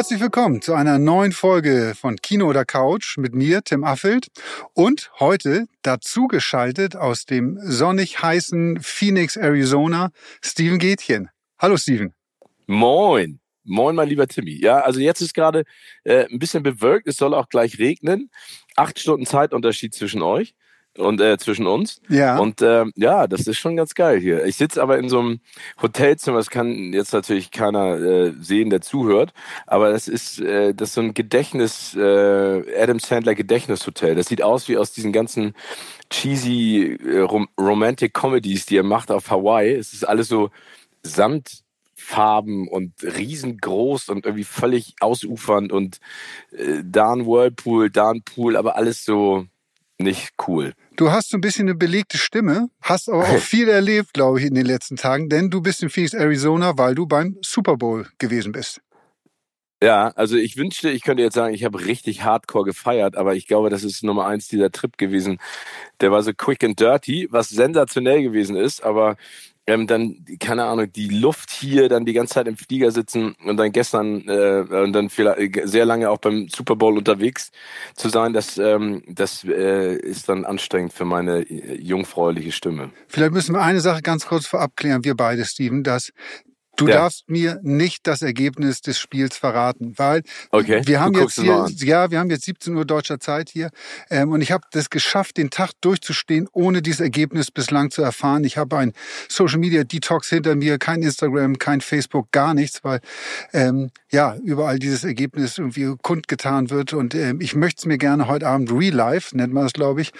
Herzlich willkommen zu einer neuen Folge von Kino oder Couch mit mir, Tim Affelt. Und heute dazu geschaltet aus dem sonnig heißen Phoenix, Arizona, Steven Gätchen. Hallo Steven. Moin. Moin, mein lieber Timmy. Ja, also jetzt ist gerade äh, ein bisschen bewölkt, es soll auch gleich regnen. Acht Stunden Zeitunterschied zwischen euch und äh, zwischen uns. Ja. Und äh, ja, das ist schon ganz geil hier. Ich sitze aber in so einem Hotelzimmer, das kann jetzt natürlich keiner äh, sehen, der zuhört, aber das ist äh, das ist so ein Gedächtnis, äh, Adam Sandler Gedächtnishotel. Das sieht aus wie aus diesen ganzen cheesy äh, Rom Romantic Comedies, die er macht auf Hawaii. Es ist alles so Sandfarben und riesengroß und irgendwie völlig ausufernd und äh, da ein Whirlpool, da ein Pool, aber alles so nicht cool. Du hast so ein bisschen eine belegte Stimme, hast aber auch viel erlebt, glaube ich, in den letzten Tagen, denn du bist in Phoenix, Arizona, weil du beim Super Bowl gewesen bist. Ja, also ich wünschte, ich könnte jetzt sagen, ich habe richtig hardcore gefeiert, aber ich glaube, das ist Nummer eins dieser Trip gewesen. Der war so quick and dirty, was sensationell gewesen ist, aber ähm, dann, keine Ahnung, die Luft hier, dann die ganze Zeit im Flieger sitzen und dann gestern äh, und dann vielleicht sehr lange auch beim Super Bowl unterwegs zu sein, das, ähm, das äh, ist dann anstrengend für meine äh, jungfräuliche Stimme. Vielleicht müssen wir eine Sache ganz kurz vorab klären, wir beide, Steven, dass Du ja. darfst mir nicht das Ergebnis des Spiels verraten, weil okay. wir haben jetzt hier, ja, wir haben jetzt 17 Uhr deutscher Zeit hier ähm, und ich habe das geschafft, den Tag durchzustehen, ohne dieses Ergebnis bislang zu erfahren. Ich habe ein Social Media Detox hinter mir, kein Instagram, kein Facebook, gar nichts, weil ähm, ja überall dieses Ergebnis irgendwie kundgetan wird und ähm, ich möchte es mir gerne heute Abend Real Life, nennt man das, glaube ich,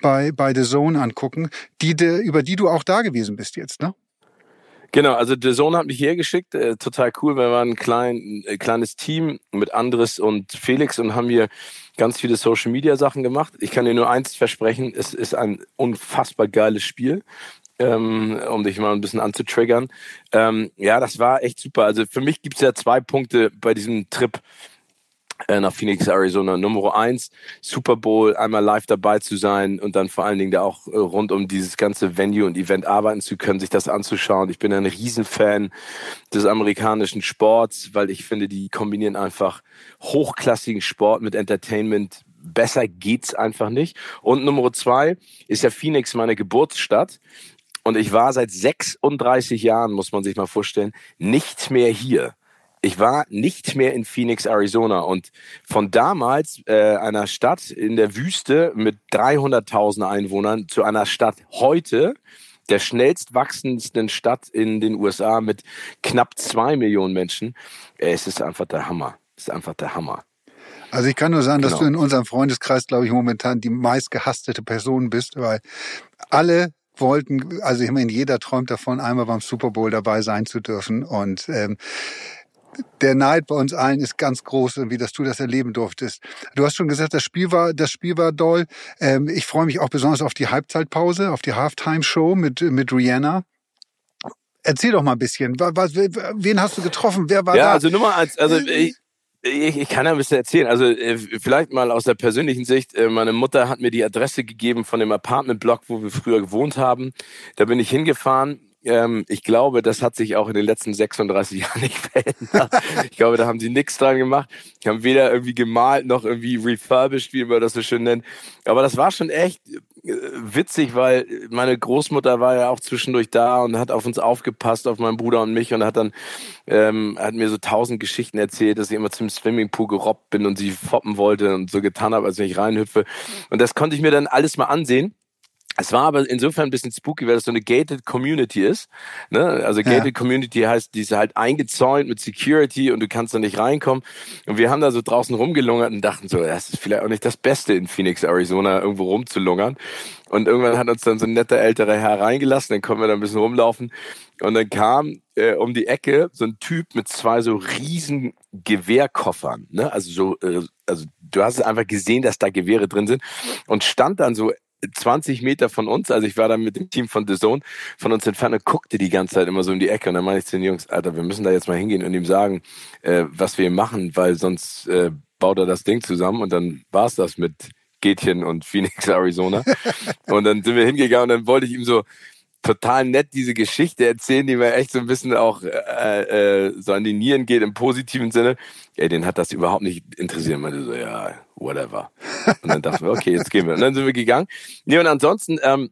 bei bei The Zone angucken, die de, über die du auch da gewesen bist jetzt, ne? Genau, also der Sohn hat mich hergeschickt, äh, total cool. Wir waren ein klein, äh, kleines Team mit Andres und Felix und haben hier ganz viele Social Media Sachen gemacht. Ich kann dir nur eins versprechen, es ist ein unfassbar geiles Spiel. Ähm, um dich mal ein bisschen anzutriggern. Ähm, ja, das war echt super. Also für mich gibt es ja zwei Punkte bei diesem Trip nach Phoenix, Arizona. Nummer eins, Super Bowl, einmal live dabei zu sein und dann vor allen Dingen da auch äh, rund um dieses ganze Venue und Event arbeiten zu können, sich das anzuschauen. Ich bin ein Riesenfan des amerikanischen Sports, weil ich finde, die kombinieren einfach hochklassigen Sport mit Entertainment. Besser geht's einfach nicht. Und Nummer zwei ist ja Phoenix meine Geburtsstadt. Und ich war seit 36 Jahren, muss man sich mal vorstellen, nicht mehr hier ich war nicht mehr in Phoenix, Arizona und von damals äh, einer Stadt in der Wüste mit 300.000 Einwohnern zu einer Stadt heute, der schnellst wachsendsten Stadt in den USA mit knapp zwei Millionen Menschen. Äh, es ist einfach der Hammer. Es ist einfach der Hammer. Also ich kann nur sagen, genau. dass du in unserem Freundeskreis, glaube ich, momentan die meistgehasstete Person bist, weil alle wollten, also ich meine, jeder träumt davon, einmal beim Super Bowl dabei sein zu dürfen. Und ähm, der Neid bei uns allen ist ganz groß, wie dass du das erleben durftest. Du hast schon gesagt, das Spiel war, das Spiel war doll. Ähm, ich freue mich auch besonders auf die Halbzeitpause, auf die Halftime-Show mit, mit Rihanna. Erzähl doch mal ein bisschen. Was, wen hast du getroffen? Wer war ja, da? Ja, also Nummer eins, also ich, ich, ich kann ja ein bisschen erzählen. Also äh, vielleicht mal aus der persönlichen Sicht. Äh, meine Mutter hat mir die Adresse gegeben von dem Apartmentblock, wo wir früher gewohnt haben. Da bin ich hingefahren ähm, ich glaube, das hat sich auch in den letzten 36 Jahren nicht verändert. ich glaube, da haben sie nichts dran gemacht. Die haben weder irgendwie gemalt noch irgendwie refurbished, wie man das so schön nennt. Aber das war schon echt äh, witzig, weil meine Großmutter war ja auch zwischendurch da und hat auf uns aufgepasst, auf meinen Bruder und mich und hat dann ähm, hat mir so tausend Geschichten erzählt, dass ich immer zum Swimmingpool gerobbt bin und sie foppen wollte und so getan habe, als wenn ich reinhüpfe. Und das konnte ich mir dann alles mal ansehen. Es war aber insofern ein bisschen spooky, weil das so eine gated Community ist. Ne? Also gated ja. Community heißt, die ist halt eingezäunt mit Security und du kannst da nicht reinkommen. Und wir haben da so draußen rumgelungert und dachten so, das ist vielleicht auch nicht das Beste in Phoenix, Arizona, irgendwo rumzulungern. Und irgendwann hat uns dann so ein netter älterer Herr reingelassen, dann konnten wir da ein bisschen rumlaufen. Und dann kam äh, um die Ecke so ein Typ mit zwei so riesen Gewehrkoffern. Ne? Also so, äh, also du hast einfach gesehen, dass da Gewehre drin sind und stand dann so 20 Meter von uns, also ich war da mit dem Team von The Zone von uns entfernt und guckte die ganze Zeit immer so in die Ecke und dann meine ich zu den Jungs, Alter, wir müssen da jetzt mal hingehen und ihm sagen, äh, was wir machen, weil sonst äh, baut er das Ding zusammen und dann war's das mit Gätchen und Phoenix, Arizona. und dann sind wir hingegangen und dann wollte ich ihm so, total nett diese Geschichte erzählen, die mir echt so ein bisschen auch äh, äh, so an die Nieren geht im positiven Sinne. Ey, den hat das überhaupt nicht interessiert. Man so, ja, whatever. Und dann dachten wir, okay, jetzt gehen wir. Und dann sind wir gegangen. Nee, und ansonsten, ähm,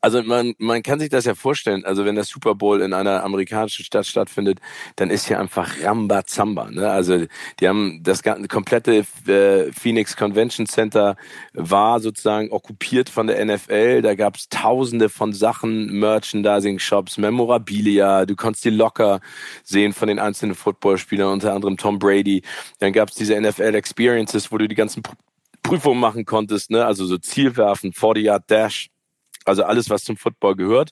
also man, man kann sich das ja vorstellen, also wenn der Super Bowl in einer amerikanischen Stadt stattfindet, dann ist hier einfach Rambazamba. Ne? Also die haben das ganze, komplette äh, Phoenix Convention Center war sozusagen okkupiert von der NFL. Da gab es tausende von Sachen, Merchandising-Shops, Memorabilia. Du konntest die locker sehen von den einzelnen Footballspielern, unter anderem Tom Brady. Dann gab es diese NFL Experiences, wo du die ganzen Prüfungen machen konntest, ne? also so Zielwerfen, 40-Yard-Dash also alles, was zum Football gehört.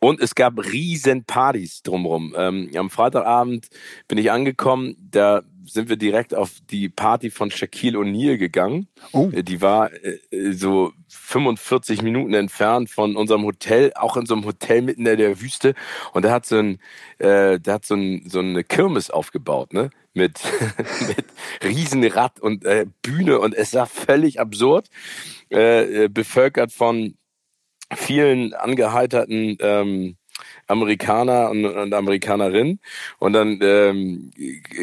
Und es gab riesen Partys drumherum. Ähm, am Freitagabend bin ich angekommen, da sind wir direkt auf die Party von Shaquille O'Neal gegangen. Oh. Äh, die war äh, so 45 Minuten entfernt von unserem Hotel, auch in so einem Hotel mitten in der Wüste. Und da hat so ein, äh, der hat so, ein, so eine Kirmes aufgebaut, ne? Mit, mit Riesenrad und äh, Bühne und es war völlig absurd, äh, äh bevölkert von vielen angeheiterten ähm, Amerikaner und, und Amerikanerinnen und dann ähm,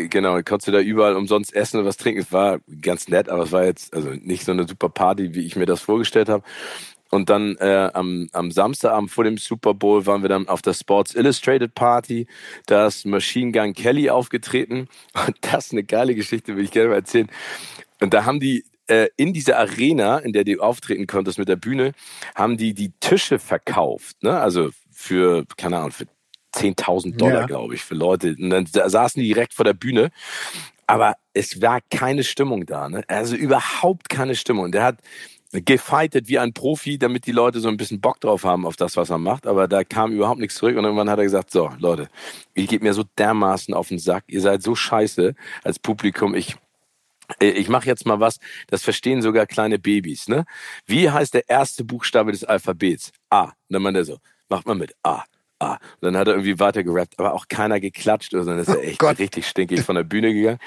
genau konntest du da überall umsonst essen und was trinken. Es war ganz nett, aber es war jetzt also nicht so eine super Party, wie ich mir das vorgestellt habe. Und dann äh, am, am Samstagabend vor dem Super Bowl waren wir dann auf der Sports Illustrated Party. Da ist Machine Gun Kelly aufgetreten. Und das ist eine geile Geschichte, will ich gerne mal erzählen. Und da haben die äh, in dieser Arena, in der du auftreten konntest mit der Bühne, haben die die Tische verkauft. Ne? Also für, keine Ahnung, für 10.000 Dollar, ja. glaube ich, für Leute. Und dann saßen die direkt vor der Bühne. Aber es war keine Stimmung da. Ne? Also überhaupt keine Stimmung. Der hat gefightet wie ein Profi, damit die Leute so ein bisschen Bock drauf haben auf das, was er macht. Aber da kam überhaupt nichts zurück. Und irgendwann hat er gesagt, so, Leute, ihr geht mir so dermaßen auf den Sack. Ihr seid so scheiße als Publikum. Ich ich mache jetzt mal was, das verstehen sogar kleine Babys. Ne? Wie heißt der erste Buchstabe des Alphabets? A. Und dann meint er so, macht mal mit A. A. Und dann hat er irgendwie weiter gerappt, aber auch keiner geklatscht, sondern ist er echt oh richtig stinkig von der Bühne gegangen.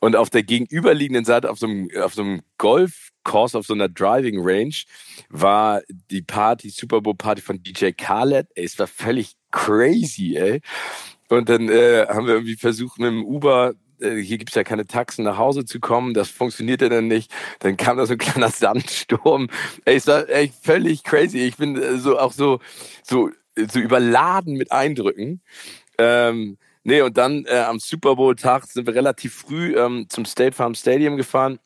Und auf der gegenüberliegenden Seite, auf so einem, auf so einem Golfkurs, auf so einer Driving Range, war die Party, Super Bowl Party von DJ Khaled. Ey, es war völlig crazy, ey. Und dann äh, haben wir irgendwie versucht, mit dem Uber äh, hier gibt's ja keine Taxen nach Hause zu kommen, das funktionierte dann nicht. Dann kam da so ein kleiner Sandsturm. Ey, es war echt völlig crazy. Ich bin äh, so auch so, so, so überladen mit Eindrücken. Ähm, nee, und dann äh, am Super Bowl-Tag sind wir relativ früh ähm, zum State Farm Stadium gefahren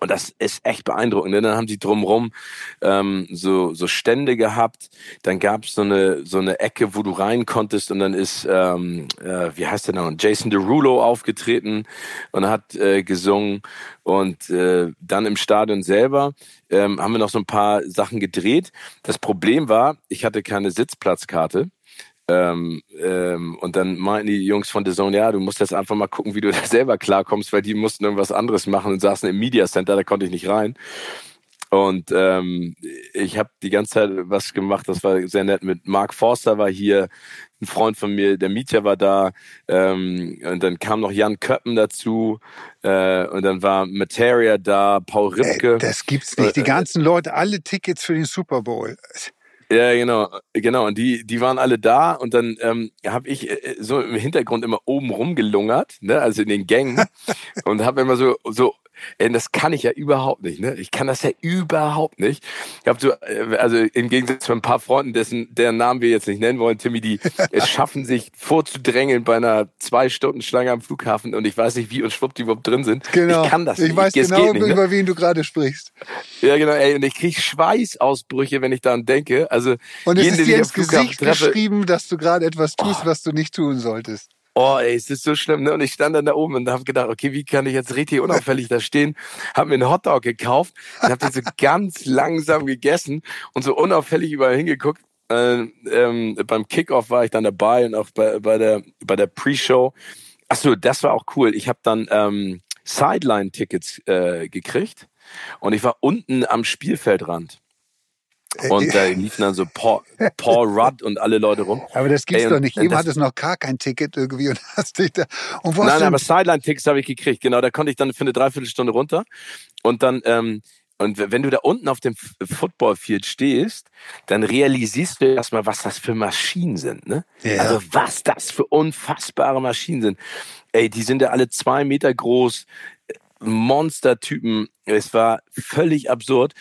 und das ist echt beeindruckend. Denn dann haben sie drumherum ähm, so, so Stände gehabt. Dann gab es so eine, so eine Ecke, wo du rein konntest. Und dann ist, ähm, äh, wie heißt der noch, Jason Derulo aufgetreten und hat äh, gesungen. Und äh, dann im Stadion selber ähm, haben wir noch so ein paar Sachen gedreht. Das Problem war, ich hatte keine Sitzplatzkarte. Ähm, ähm, und dann meinten die Jungs von The Zone, ja, du musst jetzt einfach mal gucken, wie du da selber klarkommst, weil die mussten irgendwas anderes machen und saßen im Media Center, da konnte ich nicht rein. Und ähm, ich habe die ganze Zeit was gemacht, das war sehr nett. Mit Mark Forster war hier, ein Freund von mir, der Mietja war da. Ähm, und dann kam noch Jan Köppen dazu. Äh, und dann war Materia da, Paul Ripke. Ey, das gibt's nicht. Die äh, ganzen Leute, alle Tickets für den Super Bowl. Ja, genau, genau. Und die, die waren alle da und dann ähm, habe ich äh, so im Hintergrund immer oben rumgelungert, ne, also in den Gängen und habe immer so so das kann ich ja überhaupt nicht, ne? Ich kann das ja überhaupt nicht. Ich habe so, äh, also im Gegensatz zu ein paar Freunden, dessen, deren Namen wir jetzt nicht nennen wollen, Timmy, die es schaffen, sich vorzudrängeln bei einer zwei Stunden Schlange am Flughafen und ich weiß nicht, wie und schwupp die überhaupt drin sind. Genau. Ich kann das nicht. Ich weiß genau, nicht, ne? über wen du gerade sprichst. Ja, genau, ey, und ich kriege Schweißausbrüche, wenn ich daran denke. Also, und es jeden, ist dir ins Gesicht treffe, geschrieben, dass du gerade etwas tust, oh. was du nicht tun solltest oh ey, es ist so schlimm. Ne? Und ich stand dann da oben und habe gedacht, okay, wie kann ich jetzt richtig unauffällig da stehen? Habe mir einen Hotdog gekauft und habe den so ganz langsam gegessen und so unauffällig überall hingeguckt. Äh, ähm, beim Kickoff war ich dann dabei und auch bei, bei der bei der Pre-Show. Ach so, das war auch cool. Ich habe dann ähm, Sideline-Tickets äh, gekriegt und ich war unten am Spielfeldrand. Und da liefen dann so Paul, Paul Rudd und alle Leute rum. Aber das gibt's Ey, doch nicht. Eben hattest noch gar kein Ticket irgendwie und hast dich da. Und nein, nein, aber Sideline-Tickets habe ich gekriegt. Genau, da konnte ich dann für eine Dreiviertelstunde runter. Und dann, ähm, und wenn du da unten auf dem Footballfield stehst, dann realisierst du erstmal, was das für Maschinen sind. Ne? Ja. Also was das für unfassbare Maschinen sind. Ey, die sind ja alle zwei Meter groß, Monstertypen. Es war völlig absurd.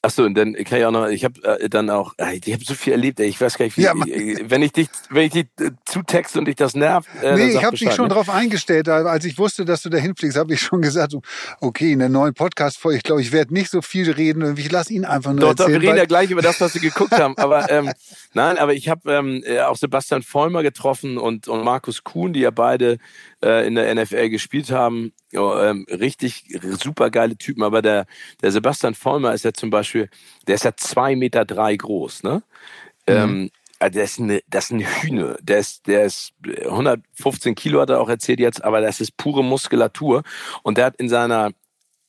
Achso, und dann kann ich auch noch, ich habe äh, dann auch, äh, ich habe so viel erlebt, ey, ich weiß gar nicht, wie, ja, äh, wenn ich dich, wenn ich dich äh, zutexte und dich das nervt. Äh, nee, ich habe dich schon ne? drauf eingestellt, als ich wusste, dass du da hinfliegst, habe ich schon gesagt, okay, in der neuen Podcast-Folge, ich glaube, ich werde nicht so viel reden, ich lasse ihn einfach nur doch, erzählen. Doch, wir reden ja gleich über das, was wir geguckt haben, aber ähm, nein, aber ich habe ähm, auch Sebastian Vollmer getroffen und, und Markus Kuhn, die ja beide äh, in der NFL gespielt haben. Ja, ähm, richtig super geile Typen, aber der, der Sebastian Vollmer ist ja zum Beispiel, der ist ja zwei Meter drei groß, ne? Mhm. Ähm, also der ist eine, das ist ein Hühne. Der ist, der ist 115 Kilo hat er auch erzählt jetzt, aber das ist pure Muskulatur. Und der hat in seiner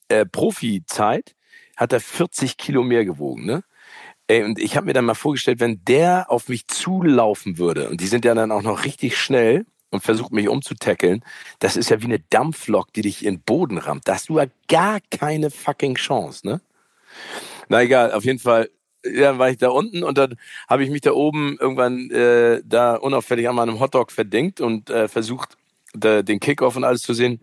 äh, Profi-Zeit hat er 40 Kilo mehr gewogen, ne? Ey, und ich habe mir dann mal vorgestellt, wenn der auf mich zulaufen würde, und die sind ja dann auch noch richtig schnell, und versucht mich umzutackeln, das ist ja wie eine Dampflok, die dich in den Boden rammt. Da hast du ja gar keine fucking Chance, ne? Na egal, auf jeden Fall ja, war ich da unten und dann habe ich mich da oben irgendwann äh, da unauffällig an meinem Hotdog verdingt und äh, versucht, da, den Kickoff und alles zu sehen.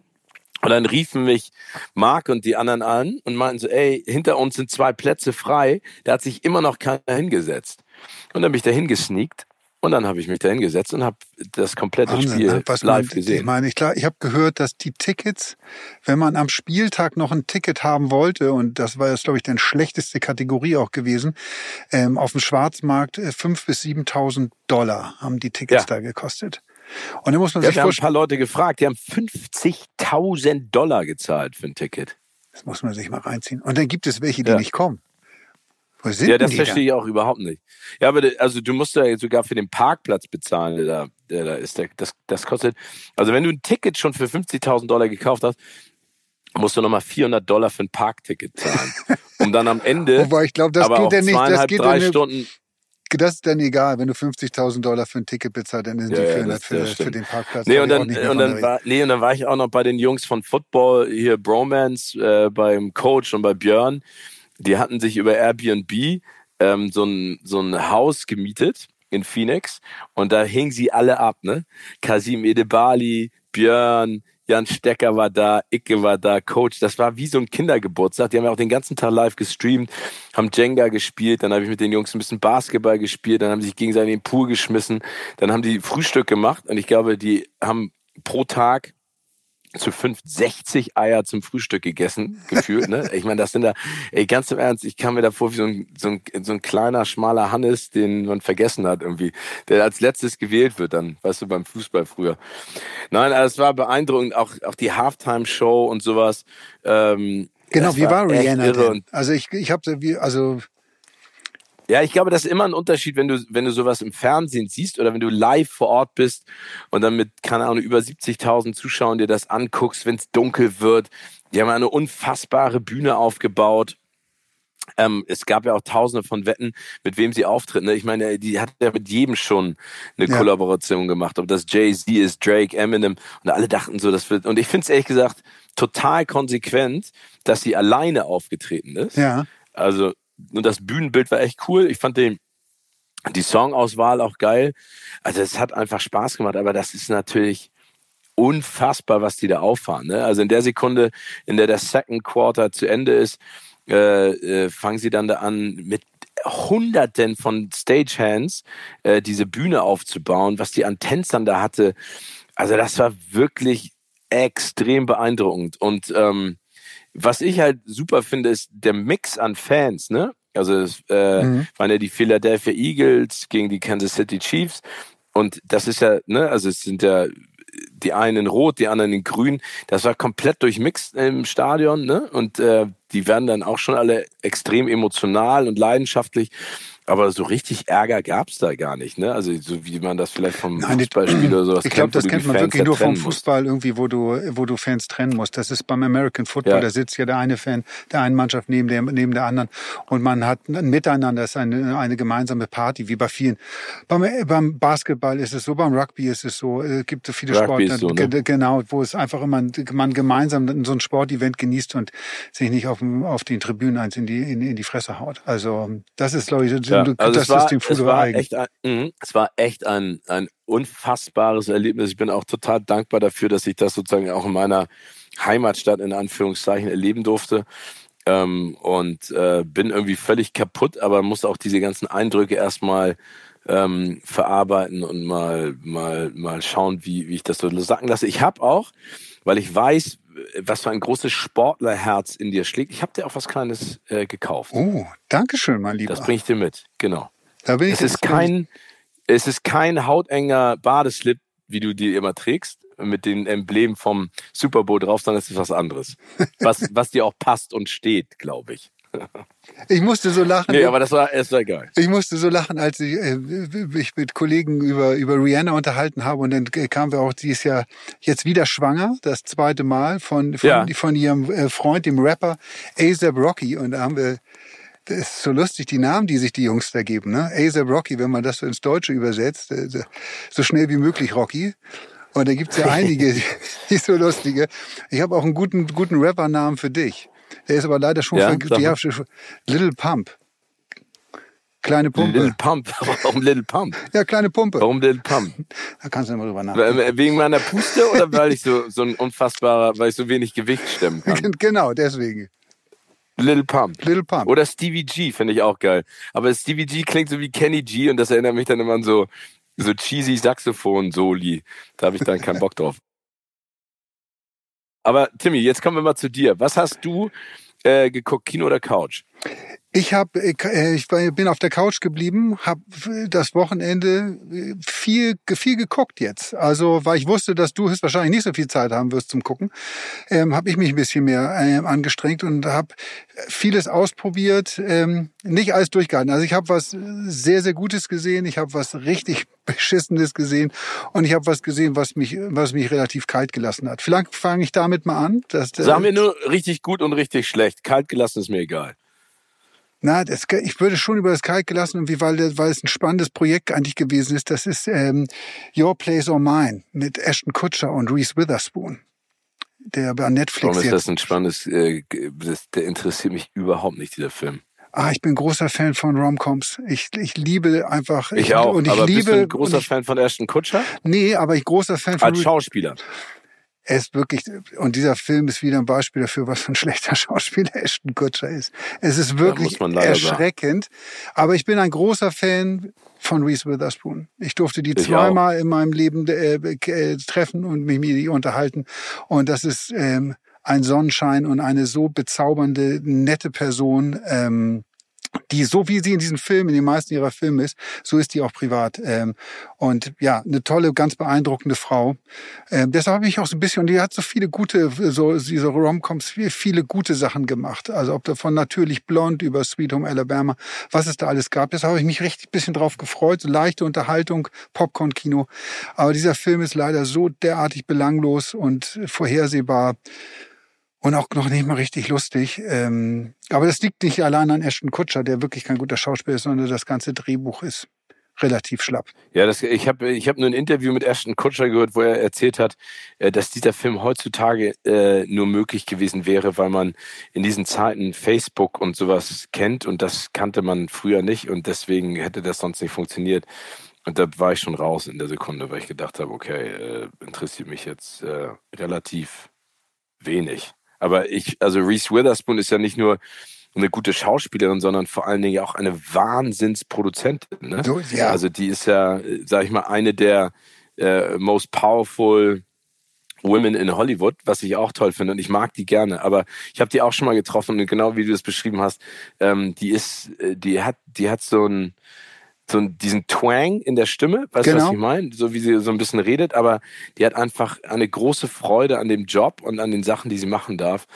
Und dann riefen mich Mark und die anderen an und meinten so, ey, hinter uns sind zwei Plätze frei, da hat sich immer noch keiner hingesetzt. Und dann bin ich da hingesneakt und dann habe ich mich da hingesetzt und habe das komplette Wahnsinn, Spiel ne? live man, gesehen. Ich meine, ich, ich habe gehört, dass die Tickets, wenn man am Spieltag noch ein Ticket haben wollte, und das war jetzt, glaube ich, die schlechteste Kategorie auch gewesen, ähm, auf dem Schwarzmarkt äh, 5.000 bis 7.000 Dollar haben die Tickets ja. da gekostet. Und dann muss man ja, sich vorstellen. ein paar Leute gefragt, die haben 50.000 Dollar gezahlt für ein Ticket. Das muss man sich mal reinziehen. Und dann gibt es welche, die ja. nicht kommen. Wo sind ja, das verstehe ich auch überhaupt nicht. Ja, aber also du musst ja sogar für den Parkplatz bezahlen, der da, der da ist. Der, das, das kostet, also wenn du ein Ticket schon für 50.000 Dollar gekauft hast, musst du nochmal 400 Dollar für ein Parkticket zahlen. um dann am Ende, Wobei ich glaube, das geht ja nicht, das geht drei Stunden, das ist dann egal, wenn du 50.000 Dollar für ein Ticket bezahlst, dann sind ja, die 400 ja, für, für, den Parkplatz. Nee und, dann, und dann war, nee, und dann war ich auch noch bei den Jungs von Football, hier Bromance, äh, beim Coach und bei Björn die hatten sich über Airbnb ähm, so, ein, so ein Haus gemietet in Phoenix und da hingen sie alle ab, ne? Kasim Edebali, Björn, Jan Stecker war da, Icke war da, Coach. Das war wie so ein Kindergeburtstag. Die haben ja auch den ganzen Tag live gestreamt, haben Jenga gespielt, dann habe ich mit den Jungs ein bisschen Basketball gespielt, dann haben sie sich gegenseitig in den Pool geschmissen, dann haben die Frühstück gemacht und ich glaube, die haben pro Tag zu fünf 60 Eier zum Frühstück gegessen, gefühlt. Ne? Ich meine, das sind da, ey, ganz im Ernst, ich kam mir da vor wie so ein, so, ein, so ein kleiner, schmaler Hannes, den man vergessen hat irgendwie, der als letztes gewählt wird dann, weißt du, beim Fußball früher. Nein, also es war beeindruckend, auch, auch die Halftime-Show und sowas. Ähm, genau, wie war, war Rihanna denn? Also ich, ich habe, also ja, ich glaube, das ist immer ein Unterschied, wenn du, wenn du sowas im Fernsehen siehst oder wenn du live vor Ort bist und dann mit, keine Ahnung, über 70.000 Zuschauern dir das anguckst, wenn es dunkel wird. Die haben eine unfassbare Bühne aufgebaut. Ähm, es gab ja auch tausende von Wetten, mit wem sie auftreten. Ne? Ich meine, die hat ja mit jedem schon eine ja. Kollaboration gemacht. Ob das Jay-Z ist, Drake, Eminem. Und alle dachten so, das wird. Und ich finde es ehrlich gesagt total konsequent, dass sie alleine aufgetreten ist. Ja. Also und das Bühnenbild war echt cool. Ich fand den, die Songauswahl auch geil. Also es hat einfach Spaß gemacht, aber das ist natürlich unfassbar, was die da auffahren. Ne? Also in der Sekunde, in der der Second Quarter zu Ende ist, äh, äh, fangen sie dann da an mit Hunderten von Stagehands äh, diese Bühne aufzubauen, was die an Tänzern da hatte. Also das war wirklich extrem beeindruckend und ähm, was ich halt super finde, ist der Mix an Fans, ne? Also es äh, mhm. waren ja die Philadelphia Eagles gegen die Kansas City Chiefs. Und das ist ja, ne, also es sind ja die einen in Rot, die anderen in Grün. Das war komplett durchmixt im Stadion, ne? Und äh, die werden dann auch schon alle extrem emotional und leidenschaftlich. Aber so richtig Ärger gab es da gar nicht, ne? Also so wie man das vielleicht vom Nein, Fußballspiel oder sowas Ich glaube, das kennt man wirklich nur vom Fußball musst. irgendwie, wo du, wo du Fans trennen musst. Das ist beim American Football, ja. da sitzt ja der eine Fan der einen Mannschaft neben der, neben der anderen und man hat ein Miteinander, ist eine, eine gemeinsame Party, wie bei vielen. Beim, beim Basketball ist es so, beim Rugby ist es so, es gibt so viele Sportarten, so, ne? genau, wo es einfach immer man gemeinsam so ein Sportevent genießt und sich nicht auf, auf den Tribünen eins in die, in, in die Fresse haut. Also das ist, glaube ich, ja, also das es war, System es war echt ein, mh, es war echt ein, ein unfassbares Erlebnis. Ich bin auch total dankbar dafür, dass ich das sozusagen auch in meiner Heimatstadt in Anführungszeichen erleben durfte. Ähm, und äh, bin irgendwie völlig kaputt, aber muss auch diese ganzen Eindrücke erstmal ähm, verarbeiten und mal, mal, mal schauen, wie, wie ich das so sagen lasse. Ich habe auch, weil ich weiß, was für ein großes Sportlerherz in dir schlägt. Ich habe dir auch was Kleines äh, gekauft. Oh, danke schön, mein Lieber. Das bringe ich dir mit, genau. Da bin ich es ist kein, es ist kein hautenger Badeslip, wie du dir immer trägst, mit dem Emblem vom Super Bowl drauf, sondern es ist was anderes. Was, was dir auch passt und steht, glaube ich. Ich musste so lachen. Nee, aber das war, es war geil. Ich musste so lachen, als ich äh, mich mit Kollegen über, über Rihanna unterhalten habe und dann kamen wir auch, die ist ja jetzt wieder schwanger, das zweite Mal von, von, ja. von ihrem äh, Freund, dem Rapper ASAP Rocky und da haben wir das ist so lustig, die Namen, die sich die Jungs da geben. Ne? ASAP Rocky, wenn man das so ins Deutsche übersetzt, äh, so schnell wie möglich Rocky. Und da gibt's ja einige, die, die so lustige. Ich habe auch einen guten, guten Rapper-Namen für dich. Der ist aber leider schon ja, vergeben. Little Pump. Kleine Pumpe. Little Pump. Warum Little Pump? Ja, kleine Pumpe. Warum Little Pump? Da kannst du mal drüber nachdenken. Wegen meiner Puste oder weil ich so, so ein unfassbarer, weil ich so wenig Gewicht stemmen kann? Genau, deswegen. Little Pump. Little Pump. Oder Stevie G finde ich auch geil. Aber Stevie G klingt so wie Kenny G und das erinnert mich dann immer an so, so cheesy Saxophon-Soli. Da habe ich dann keinen Bock drauf. Aber Timmy, jetzt kommen wir mal zu dir. Was hast du äh, geguckt, Kino oder Couch? Ich habe, äh, ich bin auf der Couch geblieben, habe das Wochenende äh, viel, viel geguckt jetzt. Also, weil ich wusste, dass du wahrscheinlich nicht so viel Zeit haben wirst zum Gucken, ähm, habe ich mich ein bisschen mehr ähm, angestrengt und habe vieles ausprobiert, ähm, nicht alles durchgehalten. Also ich habe was sehr, sehr Gutes gesehen, ich habe was richtig Beschissenes gesehen und ich habe was gesehen, was mich, was mich relativ kalt gelassen hat. Vielleicht fange ich damit mal an. Dass, Sagen wir nur richtig gut und richtig schlecht. Kalt gelassen ist mir egal. Na, das, ich würde schon über das Kalt gelassen, irgendwie, weil, weil es ein spannendes Projekt eigentlich gewesen ist. Das ist ähm, Your Place or Mine mit Ashton Kutcher und Reese Witherspoon, der bei Netflix Warum ist das ein spannendes, äh, das, der interessiert mich überhaupt nicht, dieser Film. Ah, ich bin großer Fan von Romcoms. Ich, ich liebe einfach. Ich, ich auch. Und ich aber liebe, bist du ein großer ich, Fan von Ashton Kutcher? Nee, aber ich großer Fan von als Schauspieler er ist wirklich, und dieser Film ist wieder ein Beispiel dafür, was für ein schlechter Schauspieler Ashton Kutcher ist. Es ist wirklich erschreckend. Sagen. Aber ich bin ein großer Fan von Reese Witherspoon. Ich durfte die ich zweimal auch. in meinem Leben äh, äh, treffen und mich mit ihr unterhalten. Und das ist ähm, ein Sonnenschein und eine so bezaubernde, nette Person. Ähm, die so wie sie in diesem Film, in den meisten ihrer Filme ist, so ist die auch privat. Ähm, und ja, eine tolle, ganz beeindruckende Frau. Ähm, deshalb habe ich auch so ein bisschen, und die hat so viele gute, so diese Romcoms, viele, viele gute Sachen gemacht. Also ob davon natürlich Blond über Sweet Home Alabama, was es da alles gab. Deshalb habe ich mich richtig bisschen drauf gefreut. So leichte Unterhaltung, Popcorn-Kino. Aber dieser Film ist leider so derartig belanglos und vorhersehbar und auch noch nicht mal richtig lustig. Ähm, aber das liegt nicht allein an Ashton Kutscher, der wirklich kein guter Schauspieler ist, sondern das ganze Drehbuch ist relativ schlapp. Ja, das, ich habe ich hab nur ein Interview mit Ashton Kutscher gehört, wo er erzählt hat, äh, dass dieser Film heutzutage äh, nur möglich gewesen wäre, weil man in diesen Zeiten Facebook und sowas kennt und das kannte man früher nicht und deswegen hätte das sonst nicht funktioniert. Und da war ich schon raus in der Sekunde, weil ich gedacht habe, okay, äh, interessiert mich jetzt äh, relativ wenig. Aber ich, also Reese Witherspoon ist ja nicht nur eine gute Schauspielerin, sondern vor allen Dingen auch eine Wahnsinnsproduzentin. Ne? So, ja. Also die ist ja, sag ich mal, eine der äh, most powerful Women in Hollywood, was ich auch toll finde und ich mag die gerne. Aber ich habe die auch schon mal getroffen und genau wie du das beschrieben hast, ähm, die ist, äh, die hat, die hat so ein so diesen Twang in der Stimme, weißt genau. du, was ich meine? So wie sie so ein bisschen redet, aber die hat einfach eine große Freude an dem Job und an den Sachen, die sie machen darf.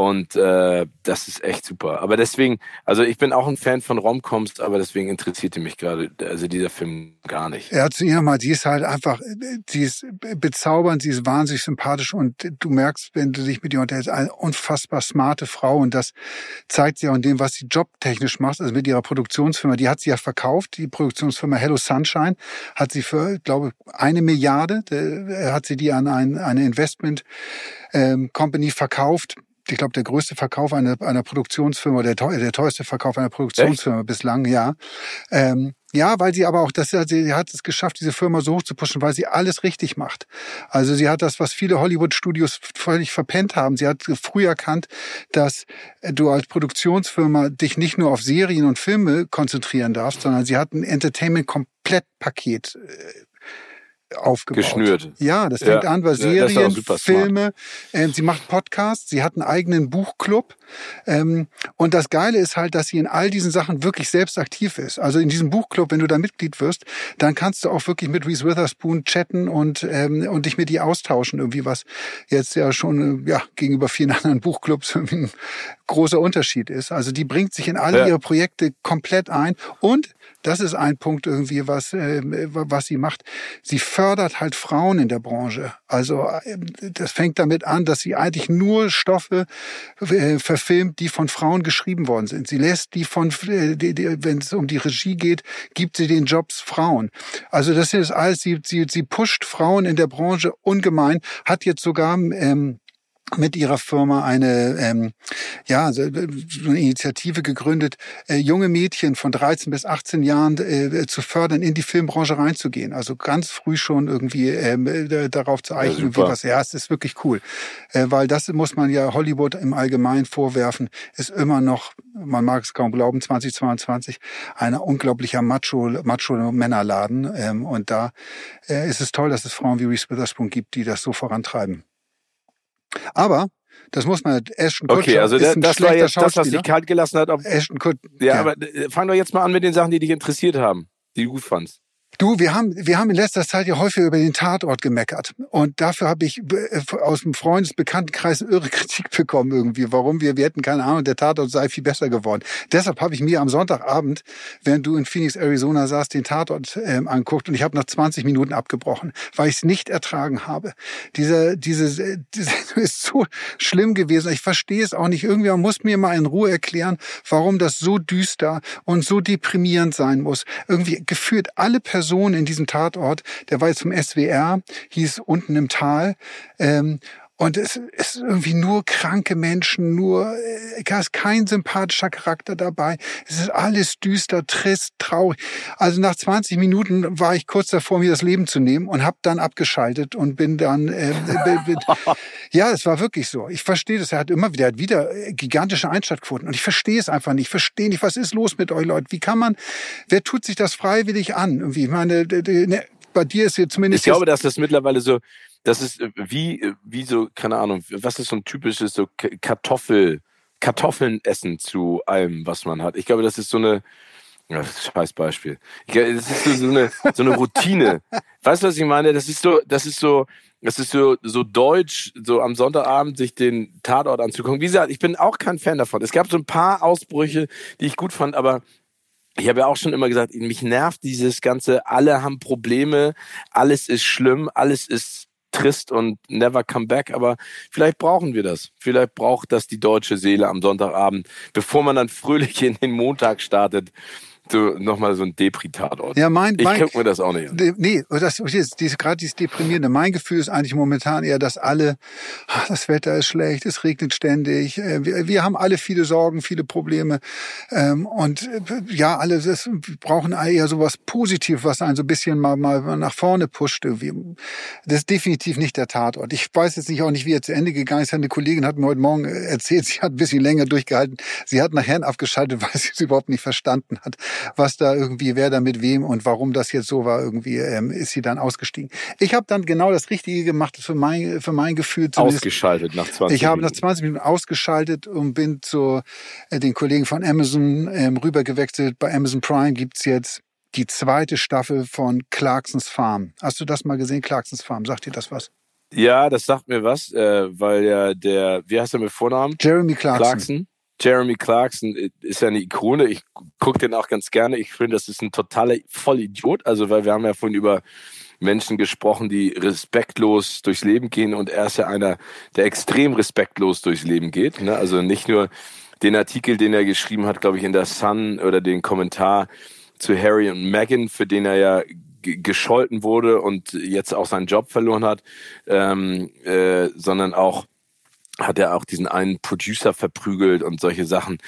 Und äh, das ist echt super. Aber deswegen, also ich bin auch ein Fan von Romcoms, aber deswegen interessierte mich gerade, also dieser Film gar nicht. Ja, zu ihr mal, sie ist halt einfach, sie ist bezaubernd, sie ist wahnsinnig sympathisch und du merkst, wenn du dich mit ihr unterhältst, eine unfassbar smarte Frau und das zeigt sie auch in dem, was sie jobtechnisch macht, also mit ihrer Produktionsfirma. Die hat sie ja verkauft, die Produktionsfirma Hello Sunshine hat sie für, glaube eine Milliarde, äh, hat sie die an ein, eine Investment ähm, Company verkauft ich glaube, der größte Verkauf einer, einer Produktionsfirma, der, der teuerste Verkauf einer Produktionsfirma Echt? bislang, ja. Ähm, ja, weil sie aber auch, das, sie hat es geschafft, diese Firma so hoch zu pushen, weil sie alles richtig macht. Also sie hat das, was viele Hollywood-Studios völlig verpennt haben. Sie hat früh erkannt, dass du als Produktionsfirma dich nicht nur auf Serien und Filme konzentrieren darfst, sondern sie hat ein Entertainment-Komplettpaket äh, aufgebaut. Geschnürt. Ja, das fängt ja, an bei Serien, Filme. Ähm, sie macht Podcasts, sie hat einen eigenen Buchclub. Ähm, und das Geile ist halt, dass sie in all diesen Sachen wirklich selbst aktiv ist. Also in diesem Buchclub, wenn du da Mitglied wirst, dann kannst du auch wirklich mit Reese Witherspoon chatten und, ähm, und dich mit ihr austauschen. Irgendwie was jetzt ja schon ja, gegenüber vielen anderen Buchclubs ein großer Unterschied ist. Also die bringt sich in alle ja. ihre Projekte komplett ein und das ist ein Punkt irgendwie, was, äh, was sie macht. Sie fördert halt Frauen in der Branche. Also äh, das fängt damit an, dass sie eigentlich nur Stoffe äh, verfilmt, die von Frauen geschrieben worden sind. Sie lässt die von, äh, wenn es um die Regie geht, gibt sie den Jobs Frauen. Also das ist alles, sie, sie, sie pusht Frauen in der Branche ungemein, hat jetzt sogar ähm, mit ihrer Firma eine, ähm, ja, so eine Initiative gegründet, äh, junge Mädchen von 13 bis 18 Jahren äh, zu fördern, in die Filmbranche reinzugehen. Also ganz früh schon irgendwie ähm, äh, darauf zu eichen, ja, wie was. Ja, es ist wirklich cool. Äh, weil das muss man ja Hollywood im Allgemeinen vorwerfen, ist immer noch, man mag es kaum glauben, 2022 ein unglaublicher Macho, Macho-Männerladen. Ähm, und da äh, ist es toll, dass es Frauen wie Reese Witherspoon gibt, die das so vorantreiben. Aber das muss man Ashton Kutcher Okay, also der, das war jetzt das, was dich kalt gelassen hat. Ob, Ashton Kutcher. Ja, ja, aber äh, fang doch jetzt mal an mit den Sachen, die dich interessiert haben, die du gut fandst. Du, wir haben, wir haben in letzter Zeit ja häufig über den Tatort gemeckert. Und dafür habe ich äh, aus dem Freundesbekanntenkreis irre Kritik bekommen irgendwie. Warum wir, wir hätten keine Ahnung, der Tatort sei viel besser geworden. Deshalb habe ich mir am Sonntagabend, während du in Phoenix, Arizona saß, den Tatort ähm, anguckt und ich habe nach 20 Minuten abgebrochen, weil ich es nicht ertragen habe. Diese, diese, diese ist so schlimm gewesen. Ich verstehe es auch nicht. Irgendwie muss mir mal in Ruhe erklären, warum das so düster und so deprimierend sein muss. Irgendwie geführt alle Personen Person in diesem Tatort, der war jetzt vom SWR, hieß unten im Tal. Ähm, und es ist irgendwie nur kranke Menschen, nur, äh, da ist kein sympathischer Charakter dabei. Es ist alles düster, trist, traurig. Also nach 20 Minuten war ich kurz davor, mir das Leben zu nehmen und habe dann abgeschaltet und bin dann, äh, ja, es war wirklich so. Ich verstehe das. Er hat immer wieder, er hat wieder äh, gigantische Einschaltquoten und ich verstehe es einfach nicht. Ich verstehe nicht, was ist los mit euch Leute? Wie kann man, wer tut sich das freiwillig an? Irgendwie, ich meine, ne, bei dir ist jetzt zumindest. Ich glaube, dass das mittlerweile so, das ist äh, wie, äh, wie so, keine Ahnung, was ist so ein typisches so Kartoffel, Kartoffeln essen zu allem, was man hat. Ich glaube, das ist so eine, ja, scheiß Beispiel. Ich, das ist so, so, eine, so eine Routine. weißt du, was ich meine? Das ist so, das ist so, das ist so, so deutsch, so am Sonntagabend sich den Tatort anzugucken. Wie gesagt, ich bin auch kein Fan davon. Es gab so ein paar Ausbrüche, die ich gut fand, aber ich habe ja auch schon immer gesagt, mich nervt dieses ganze, alle haben Probleme, alles ist schlimm, alles ist trist und never come back, aber vielleicht brauchen wir das. Vielleicht braucht das die deutsche Seele am Sonntagabend, bevor man dann fröhlich in den Montag startet so nochmal so ein Depri-Tatort. Ja, mein, ich gucke mir das auch nicht an. Nee, das ist diese, gerade dieses Deprimierende. Mein Gefühl ist eigentlich momentan eher, dass alle, ach, das Wetter ist schlecht, es regnet ständig, äh, wir, wir haben alle viele Sorgen, viele Probleme ähm, und äh, ja, alle das, brauchen eher sowas Positives, was einen so ein bisschen mal, mal nach vorne pusht. Irgendwie. Das ist definitiv nicht der Tatort. Ich weiß jetzt nicht auch nicht, wie er zu Ende gegangen ist. Eine Kollegin hat mir heute Morgen erzählt, sie hat ein bisschen länger durchgehalten. Sie hat nachher abgeschaltet, weil sie es überhaupt nicht verstanden hat was da irgendwie, wer da mit wem und warum das jetzt so war, irgendwie ähm, ist sie dann ausgestiegen. Ich habe dann genau das Richtige gemacht für mein, für mein Gefühl. Ausgeschaltet nach 20 Minuten. Ich habe nach 20 Minuten ausgeschaltet und bin zu äh, den Kollegen von Amazon ähm, rübergewechselt. Bei Amazon Prime gibt's jetzt die zweite Staffel von Clarksons Farm. Hast du das mal gesehen, Clarksons Farm? Sagt dir das was? Ja, das sagt mir was, äh, weil ja der, wie heißt er mit Vornamen? Jeremy Clarkson. Clarkson. Jeremy Clarkson ist ja eine Ikone. Ich gucke den auch ganz gerne. Ich finde, das ist ein totaler Vollidiot. Also, weil wir haben ja vorhin über Menschen gesprochen, die respektlos durchs Leben gehen und er ist ja einer, der extrem respektlos durchs Leben geht. Ne? Also nicht nur den Artikel, den er geschrieben hat, glaube ich, in der Sun oder den Kommentar zu Harry und Meghan, für den er ja gescholten wurde und jetzt auch seinen Job verloren hat, ähm, äh, sondern auch hat er auch diesen einen Producer verprügelt und solche Sachen.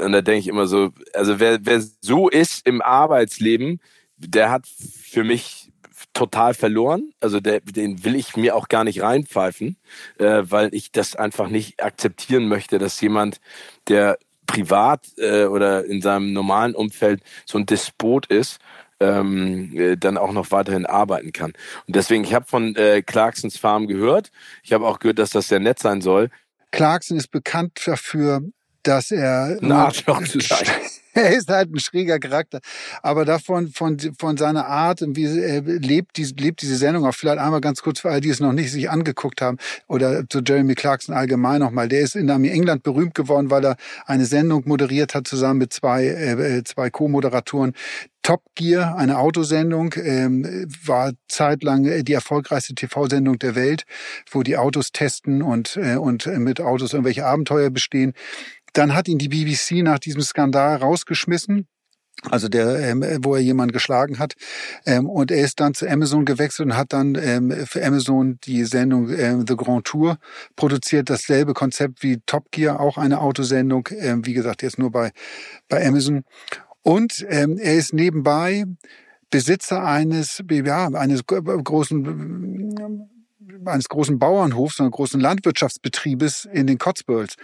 Und da denke ich immer so, also wer, wer so ist im Arbeitsleben, der hat für mich total verloren. Also der, den will ich mir auch gar nicht reinpfeifen, äh, weil ich das einfach nicht akzeptieren möchte, dass jemand, der privat äh, oder in seinem normalen Umfeld so ein Despot ist, ähm, äh, dann auch noch weiterhin arbeiten kann. Und deswegen, ich habe von äh, Clarksons Farm gehört. Ich habe auch gehört, dass das sehr nett sein soll. Clarkson ist bekannt dafür, dass er ein Arschloch zu sein. Er ist halt ein schräger Charakter. Aber davon, von, von seiner Art und wie er lebt, diese, lebt diese Sendung auch vielleicht einmal ganz kurz für all die es noch nicht sich angeguckt haben oder zu Jeremy Clarkson allgemein nochmal. Der ist in England berühmt geworden, weil er eine Sendung moderiert hat zusammen mit zwei, äh, zwei Co-Moderatoren. Top Gear, eine Autosendung, ähm, war zeitlang die erfolgreichste TV-Sendung der Welt, wo die Autos testen und, äh, und mit Autos irgendwelche Abenteuer bestehen. Dann hat ihn die BBC nach diesem Skandal rausgeschmissen. Also der, ähm, wo er jemanden geschlagen hat. Ähm, und er ist dann zu Amazon gewechselt und hat dann ähm, für Amazon die Sendung ähm, The Grand Tour produziert. Dasselbe Konzept wie Top Gear, auch eine Autosendung. Ähm, wie gesagt, jetzt nur bei, bei Amazon. Und ähm, er ist nebenbei Besitzer eines, ja, eines großen eines großen Bauernhofs, eines großen Landwirtschaftsbetriebes in den Cotswolds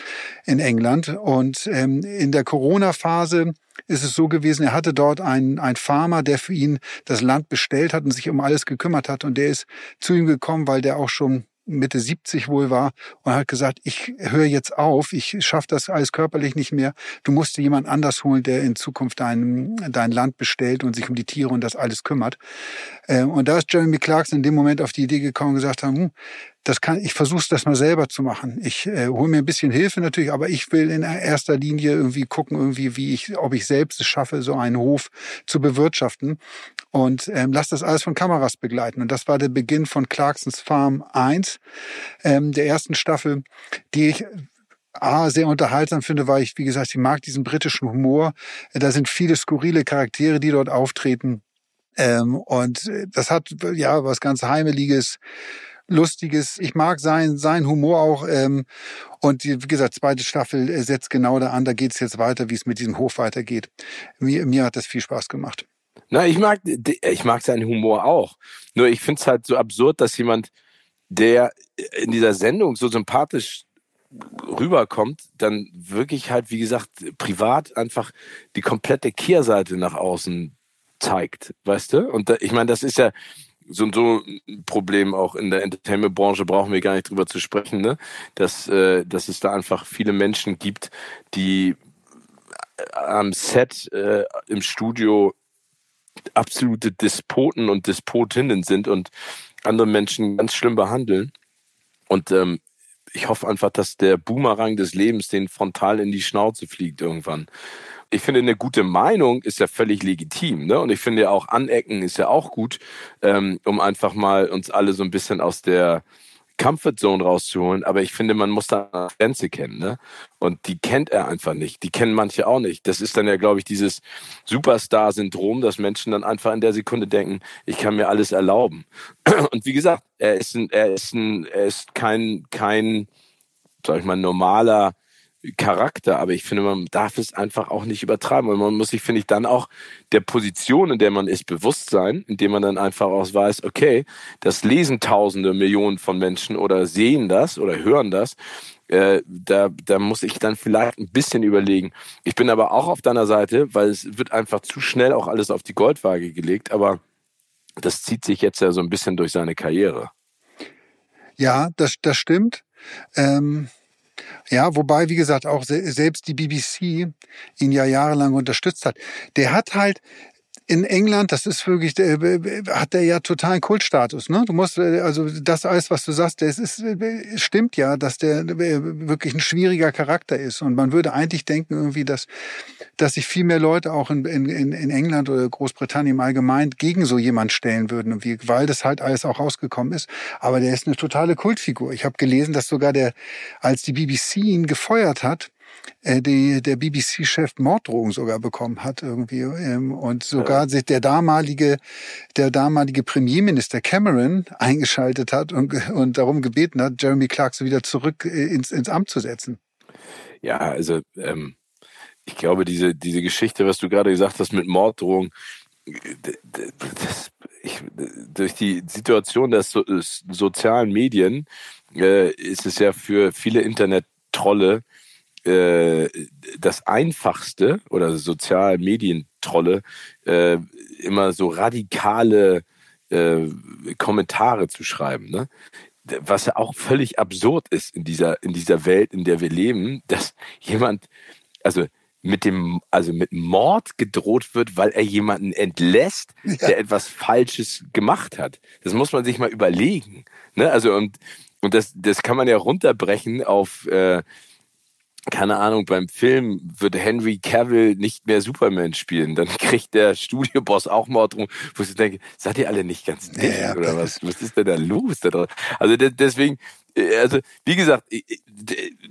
in England. Und ähm, in der Corona-Phase ist es so gewesen, er hatte dort einen, einen Farmer, der für ihn das Land bestellt hat und sich um alles gekümmert hat. Und der ist zu ihm gekommen, weil der auch schon Mitte 70 wohl war und hat gesagt, ich höre jetzt auf, ich schaffe das alles körperlich nicht mehr. Du musst dir jemand anders holen, der in Zukunft dein, dein Land bestellt und sich um die Tiere und das alles kümmert. Ähm, und da ist Jeremy Clarkson in dem Moment auf die Idee gekommen und gesagt haben, hm, das kann, ich versuche das mal selber zu machen. Ich äh, hole mir ein bisschen Hilfe natürlich, aber ich will in erster Linie irgendwie gucken, irgendwie, wie ich, ob ich selbst es schaffe, so einen Hof zu bewirtschaften und ähm, lass das alles von Kameras begleiten. Und das war der Beginn von Clarksons Farm 1, ähm, der ersten Staffel, die ich A, sehr unterhaltsam finde, weil ich, wie gesagt, ich mag diesen britischen Humor. Da sind viele skurrile Charaktere, die dort auftreten. Ähm, und das hat ja was ganz Heimeliges, Lustiges. Ich mag sein, sein Humor auch. Ähm, und die, wie gesagt, zweite Staffel äh, setzt genau da an. Da geht es jetzt weiter, wie es mit diesem Hof weitergeht. Mir, mir hat das viel Spaß gemacht. Na, ich mag, ich mag seinen Humor auch. Nur ich finde es halt so absurd, dass jemand, der in dieser Sendung so sympathisch rüberkommt, dann wirklich halt, wie gesagt, privat einfach die komplette Kehrseite nach außen zeigt, weißt du? Und da, ich meine, das ist ja so so ein Problem auch in der Entertainment-Branche, brauchen wir gar nicht drüber zu sprechen, ne? Dass, äh, dass es da einfach viele Menschen gibt, die am Set, äh, im Studio absolute Despoten und Despotinnen sind und andere Menschen ganz schlimm behandeln. Und ähm, ich hoffe einfach, dass der Boomerang des Lebens den frontal in die Schnauze fliegt irgendwann. Ich finde, eine gute Meinung ist ja völlig legitim. Ne? Und ich finde ja auch Anecken ist ja auch gut, ähm, um einfach mal uns alle so ein bisschen aus der Comfort Zone rauszuholen, aber ich finde, man muss da eine Grenze kennen, ne? Und die kennt er einfach nicht. Die kennen manche auch nicht. Das ist dann ja, glaube ich, dieses Superstar-Syndrom, dass Menschen dann einfach in der Sekunde denken, ich kann mir alles erlauben. Und wie gesagt, er ist ein, er ist ein, er ist kein, kein, sag ich mal, normaler Charakter, aber ich finde, man darf es einfach auch nicht übertreiben. Und man muss sich, finde ich, dann auch der Position, in der man ist, bewusst sein, indem man dann einfach auch weiß, okay, das lesen Tausende, Millionen von Menschen oder sehen das oder hören das. Äh, da, da muss ich dann vielleicht ein bisschen überlegen. Ich bin aber auch auf deiner Seite, weil es wird einfach zu schnell auch alles auf die Goldwaage gelegt, aber das zieht sich jetzt ja so ein bisschen durch seine Karriere. Ja, das, das stimmt. Ähm ja, wobei, wie gesagt, auch selbst die BBC ihn ja jahrelang unterstützt hat. Der hat halt, in England, das ist wirklich, der, hat der ja totalen Kultstatus. Ne? Du musst, äh, also das alles, was du sagst, das ist, äh, stimmt ja, dass der äh, wirklich ein schwieriger Charakter ist. Und man würde eigentlich denken irgendwie, dass, dass sich viel mehr Leute auch in, in, in England oder Großbritannien im Allgemeinen gegen so jemand stellen würden, weil das halt alles auch rausgekommen ist. Aber der ist eine totale Kultfigur. Ich habe gelesen, dass sogar der, als die BBC ihn gefeuert hat, äh, die, der BBC-Chef Morddrohungen sogar bekommen hat irgendwie ähm, und sogar sich der damalige der damalige Premierminister Cameron eingeschaltet hat und, und darum gebeten hat, Jeremy Clarkson wieder zurück äh, ins, ins Amt zu setzen. Ja, also ähm, ich glaube, diese, diese Geschichte, was du gerade gesagt hast mit Morddrohungen, das, ich, durch die Situation der so, sozialen Medien äh, ist es ja für viele Internet-Trolle äh, das Einfachste oder Sozialmedientrolle äh, immer so radikale äh, Kommentare zu schreiben. Ne? Was ja auch völlig absurd ist in dieser, in dieser Welt, in der wir leben, dass jemand, also mit dem, also mit Mord gedroht wird, weil er jemanden entlässt, ja. der etwas Falsches gemacht hat. Das muss man sich mal überlegen. Ne? Also und und das, das kann man ja runterbrechen auf äh, keine Ahnung, beim Film wird Henry Cavill nicht mehr Superman spielen. Dann kriegt der Studioboss auch Mord drum, wo ich denke, seid ihr alle nicht ganz dicht ja, oder was? Was ist denn da los? Also deswegen, äh, also wie gesagt,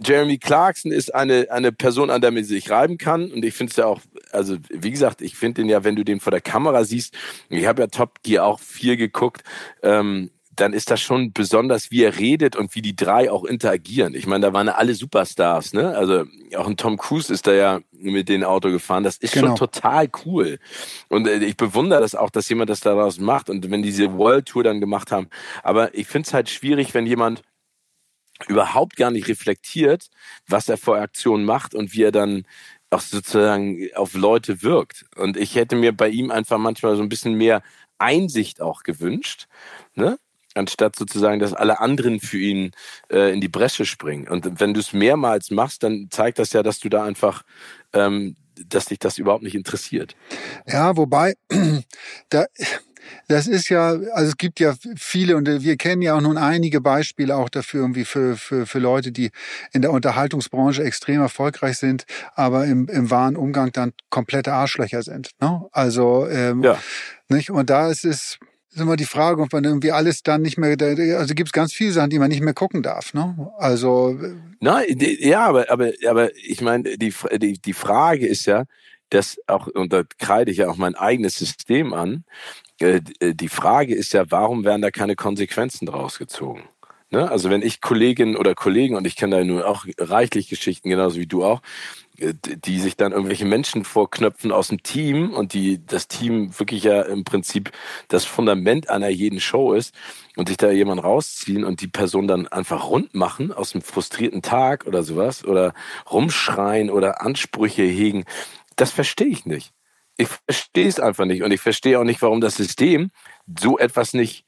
Jeremy Clarkson ist eine, eine Person, an der man sich reiben kann. Und ich finde es ja auch, also wie gesagt, ich finde den ja, wenn du den vor der Kamera siehst, ich habe ja Top Gear auch viel geguckt, ähm, dann ist das schon besonders, wie er redet und wie die drei auch interagieren. Ich meine, da waren ja alle Superstars, ne? Also auch ein Tom Cruise ist da ja mit dem Auto gefahren. Das ist genau. schon total cool. Und äh, ich bewundere das auch, dass jemand das daraus macht und wenn diese World Tour dann gemacht haben. Aber ich finde es halt schwierig, wenn jemand überhaupt gar nicht reflektiert, was er vor Aktionen macht und wie er dann auch sozusagen auf Leute wirkt. Und ich hätte mir bei ihm einfach manchmal so ein bisschen mehr Einsicht auch gewünscht. Ne? Anstatt sozusagen, dass alle anderen für ihn äh, in die Bresche springen. Und wenn du es mehrmals machst, dann zeigt das ja, dass du da einfach, ähm, dass dich das überhaupt nicht interessiert. Ja, wobei, da, das ist ja, also es gibt ja viele und wir kennen ja auch nun einige Beispiele auch dafür irgendwie für, für, für Leute, die in der Unterhaltungsbranche extrem erfolgreich sind, aber im, im wahren Umgang dann komplette Arschlöcher sind. Ne? Also ähm, ja. nicht und da ist es ist immer die Frage, ob man irgendwie alles dann nicht mehr, also gibt es ganz viele Sachen, die man nicht mehr gucken darf, ne? Also. Nein, ja, aber, aber, aber ich meine, die, die, die Frage ist ja, dass auch, und da kreide ich ja auch mein eigenes System an, äh, äh, die Frage ist ja, warum werden da keine Konsequenzen draus gezogen? Ne? Also wenn ich Kolleginnen oder Kollegen, und ich kenne da nur auch reichlich Geschichten, genauso wie du auch, äh, die sich dann irgendwelche Menschen vorknöpfen aus dem Team und die das Team wirklich ja im Prinzip das Fundament einer jeden Show ist und sich da jemand rausziehen und die Person dann einfach rund machen aus einem frustrierten Tag oder sowas oder rumschreien oder Ansprüche hegen, das verstehe ich nicht. Ich verstehe es einfach nicht und ich verstehe auch nicht, warum das System so etwas nicht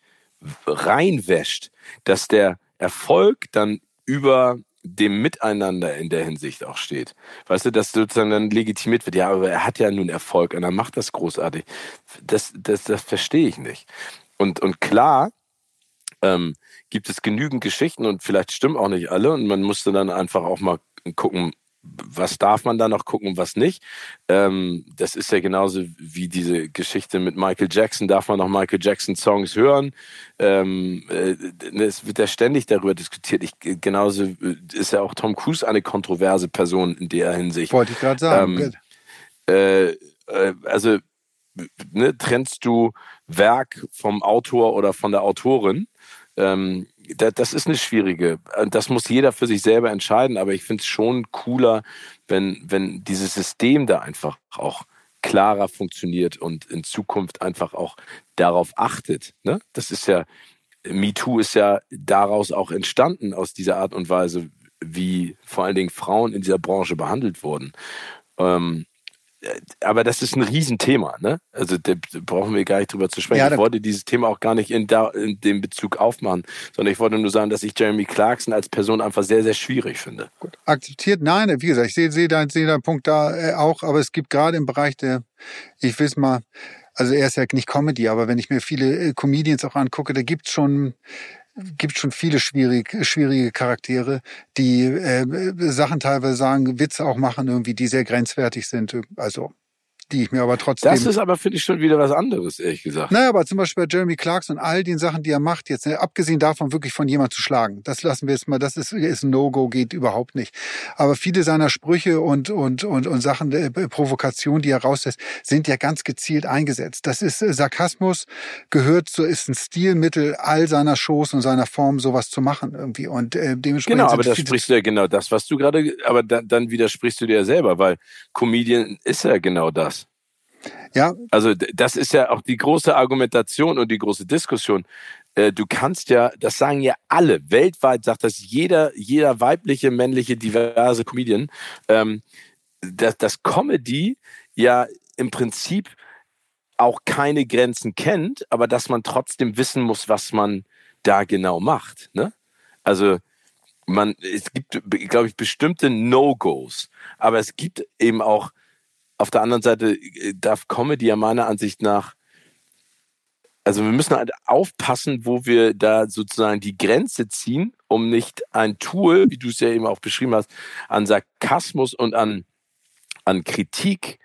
reinwäscht, dass der Erfolg dann über dem Miteinander in der Hinsicht auch steht. Weißt du, dass sozusagen dann legitimiert wird, ja, aber er hat ja nun Erfolg und er macht das großartig. Das, das, das verstehe ich nicht. Und, und klar, ähm, gibt es genügend Geschichten und vielleicht stimmen auch nicht alle und man musste dann einfach auch mal gucken, was darf man da noch gucken und was nicht. Ähm, das ist ja genauso wie diese Geschichte mit Michael Jackson. Darf man noch Michael Jackson Songs hören? Ähm, äh, es wird ja ständig darüber diskutiert. Ich, genauso äh, ist ja auch Tom Cruise eine kontroverse Person in der Hinsicht. Wollte ich gerade sagen. Ähm, äh, äh, also ne, trennst du Werk vom Autor oder von der Autorin? Ähm, das ist eine schwierige. Äh, das muss jeder für sich selber entscheiden, aber ich finde es schon cooler, wenn, wenn dieses System da einfach auch klarer funktioniert und in Zukunft einfach auch darauf achtet. Ne? Das ist ja, MeToo ist ja daraus auch entstanden, aus dieser Art und Weise, wie vor allen Dingen Frauen in dieser Branche behandelt wurden. Ähm, aber das ist ein Riesenthema, ne? Also da brauchen wir gar nicht drüber zu sprechen. Ja, ich wollte dieses Thema auch gar nicht in, da, in dem Bezug aufmachen, sondern ich wollte nur sagen, dass ich Jeremy Clarkson als Person einfach sehr, sehr schwierig finde. Gut. Akzeptiert, nein, wie gesagt, ich sehe, sehe deinen, sehe deinen Punkt da äh, auch, aber es gibt gerade im Bereich der, ich will es mal, Also er ist ja nicht Comedy, aber wenn ich mir viele äh, Comedians auch angucke, da gibt's schon gibt schon viele schwierige, schwierige Charaktere, die äh, Sachen teilweise sagen, Witze auch machen irgendwie, die sehr grenzwertig sind. Also die ich mir aber trotzdem. Das ist aber, finde ich, schon wieder was anderes, ehrlich gesagt. Naja, aber zum Beispiel bei Jeremy Clarkson und all den Sachen, die er macht, jetzt, ne, abgesehen davon wirklich von jemand zu schlagen, das lassen wir jetzt mal, das ist, ist ein No-Go, geht überhaupt nicht. Aber viele seiner Sprüche und, und, und, und Sachen, äh, Provokation, die er rauslässt, sind ja ganz gezielt eingesetzt. Das ist, äh, Sarkasmus gehört zu, ist ein Stilmittel all seiner Shows und seiner Form, sowas zu machen irgendwie. Und äh, dementsprechend. Genau, aber das sprichst du ja genau das, was du gerade, aber da, dann widersprichst du dir ja selber, weil Comedian ist ja genau das. Ja. Also das ist ja auch die große Argumentation und die große Diskussion. Äh, du kannst ja, das sagen ja alle, weltweit sagt das jeder, jeder weibliche, männliche, diverse Comedian, ähm, dass, dass Comedy ja im Prinzip auch keine Grenzen kennt, aber dass man trotzdem wissen muss, was man da genau macht. Ne? Also man, es gibt, glaube ich, bestimmte No-Gos, aber es gibt eben auch auf der anderen Seite äh, darf Comedy ja meiner Ansicht nach, also wir müssen halt aufpassen, wo wir da sozusagen die Grenze ziehen, um nicht ein Tool, wie du es ja eben auch beschrieben hast, an Sarkasmus und an, an Kritik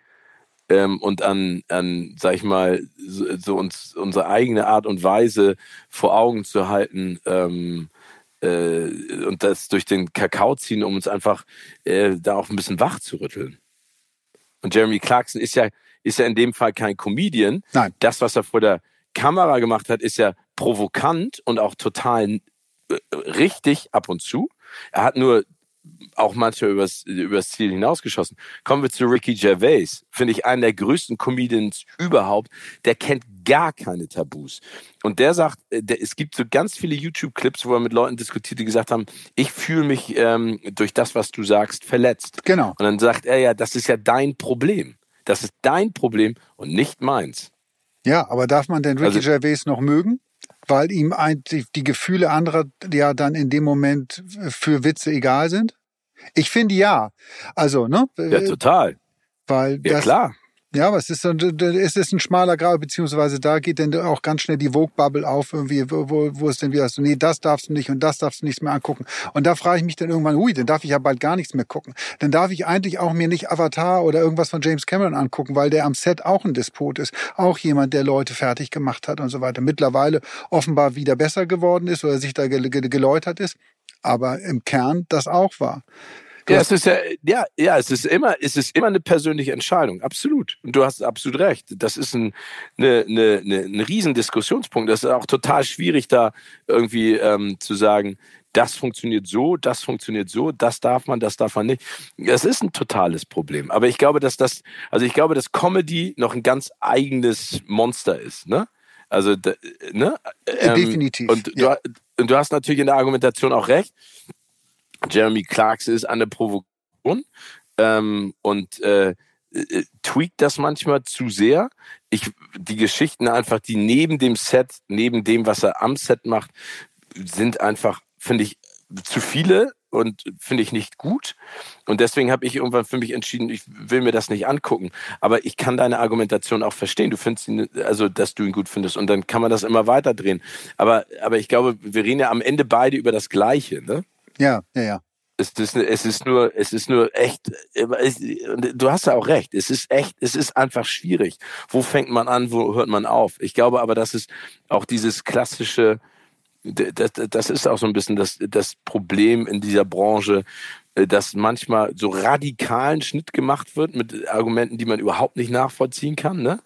ähm, und an, an, sag ich mal, so, so, uns unsere eigene Art und Weise vor Augen zu halten, ähm, äh, und das durch den Kakao ziehen, um uns einfach äh, da auch ein bisschen wach zu rütteln. Und Jeremy Clarkson ist ja, ist ja in dem Fall kein Comedian. Nein. Das, was er vor der Kamera gemacht hat, ist ja provokant und auch total äh, richtig ab und zu. Er hat nur auch manchmal übers, übers Ziel hinausgeschossen. Kommen wir zu Ricky Gervais. Finde ich einen der größten Comedians überhaupt. Der kennt gar keine Tabus. Und der sagt, äh, der, es gibt so ganz viele YouTube-Clips, wo er mit Leuten diskutiert, die gesagt haben, ich fühle mich ähm, durch das, was du sagst, verletzt. Genau. Und dann sagt er ja, das ist ja dein Problem. Das ist dein Problem und nicht meins. Ja, aber darf man denn Ricky also, Gervais noch mögen? Weil ihm eigentlich die Gefühle anderer ja dann in dem Moment für Witze egal sind? Ich finde ja. Also, ne? Ja, total. Weil ja, das, klar. Ja, aber es ist, es ist ein schmaler Grad, beziehungsweise da geht dann auch ganz schnell die Vogue-Bubble auf, irgendwie, wo, wo es denn wieder so, nee, das darfst du nicht und das darfst du nichts mehr angucken. Und da frage ich mich dann irgendwann, hui, dann darf ich ja bald gar nichts mehr gucken. Dann darf ich eigentlich auch mir nicht Avatar oder irgendwas von James Cameron angucken, weil der am Set auch ein Despot ist. Auch jemand, der Leute fertig gemacht hat und so weiter. Mittlerweile offenbar wieder besser geworden ist oder sich da geläutert ist. Aber im Kern das auch war. Ja, es ist ja, ja, ja, es ist immer, es ist immer eine persönliche Entscheidung, absolut. Und du hast absolut recht. Das ist ein, eine, eine, eine, ein Riesendiskussionspunkt. Das ist auch total schwierig, da irgendwie ähm, zu sagen, das funktioniert so, das funktioniert so, das darf man, das darf man nicht. Es ist ein totales Problem. Aber ich glaube, dass das, also ich glaube, dass Comedy noch ein ganz eigenes Monster ist, ne? Also, ne? Ähm, Definitiv. Und, ja. du, und du hast natürlich in der Argumentation auch recht. Jeremy Clarks ist eine Provokation ähm, und äh, äh, tweakt das manchmal zu sehr. Ich, die Geschichten einfach, die neben dem Set, neben dem, was er am Set macht, sind einfach, finde ich, zu viele und finde ich nicht gut. Und deswegen habe ich irgendwann für mich entschieden, ich will mir das nicht angucken. Aber ich kann deine Argumentation auch verstehen. Du findest ihn, also dass du ihn gut findest. Und dann kann man das immer weiter drehen. Aber, aber ich glaube, wir reden ja am Ende beide über das Gleiche, ne? Ja, ja, ja. Es ist, es ist nur, es ist nur echt, du hast ja auch recht, es ist echt, es ist einfach schwierig. Wo fängt man an, wo hört man auf? Ich glaube aber, dass es auch dieses klassische, das, das ist auch so ein bisschen das, das Problem in dieser Branche, äh, dass manchmal so radikalen Schnitt gemacht wird mit Argumenten, die man überhaupt nicht nachvollziehen kann. Ne?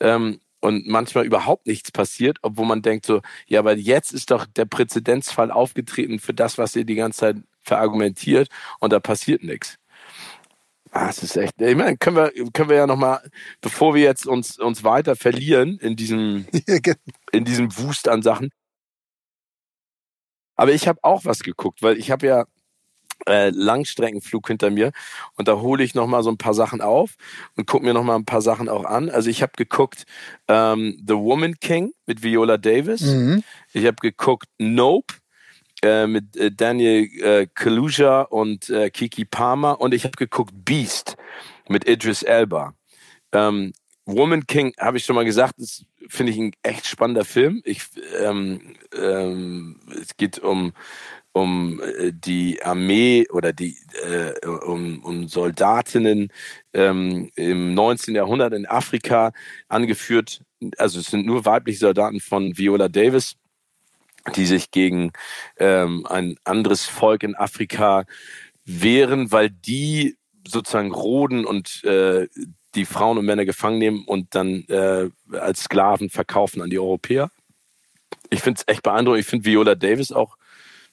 Ähm, und manchmal überhaupt nichts passiert, obwohl man denkt so, ja, aber jetzt ist doch der Präzedenzfall aufgetreten für das, was ihr die ganze Zeit verargumentiert und da passiert nichts. Ah, es ist echt. Ich meine, können wir, können wir ja nochmal, bevor wir jetzt uns, uns weiter verlieren in diesem, in diesem Wust an Sachen. Aber ich habe auch was geguckt, weil ich habe ja äh, Langstreckenflug hinter mir und da hole ich noch mal so ein paar Sachen auf und gucke mir noch mal ein paar Sachen auch an. Also ich habe geguckt ähm, The Woman King mit Viola Davis. Mhm. Ich habe geguckt Nope äh, mit äh, Daniel äh, Kaluja und äh, Kiki Palmer und ich habe geguckt Beast mit Idris Elba. Ähm, Woman King habe ich schon mal gesagt, ist finde ich ein echt spannender Film. Ich, ähm, ähm, es geht um um äh, die Armee oder die äh, um, um Soldatinnen ähm, im 19. Jahrhundert in Afrika angeführt. Also es sind nur weibliche Soldaten von Viola Davis, die sich gegen ähm, ein anderes Volk in Afrika wehren, weil die sozusagen roden und äh, die Frauen und Männer gefangen nehmen und dann äh, als Sklaven verkaufen an die Europäer. Ich finde es echt beeindruckend. Ich finde Viola Davis auch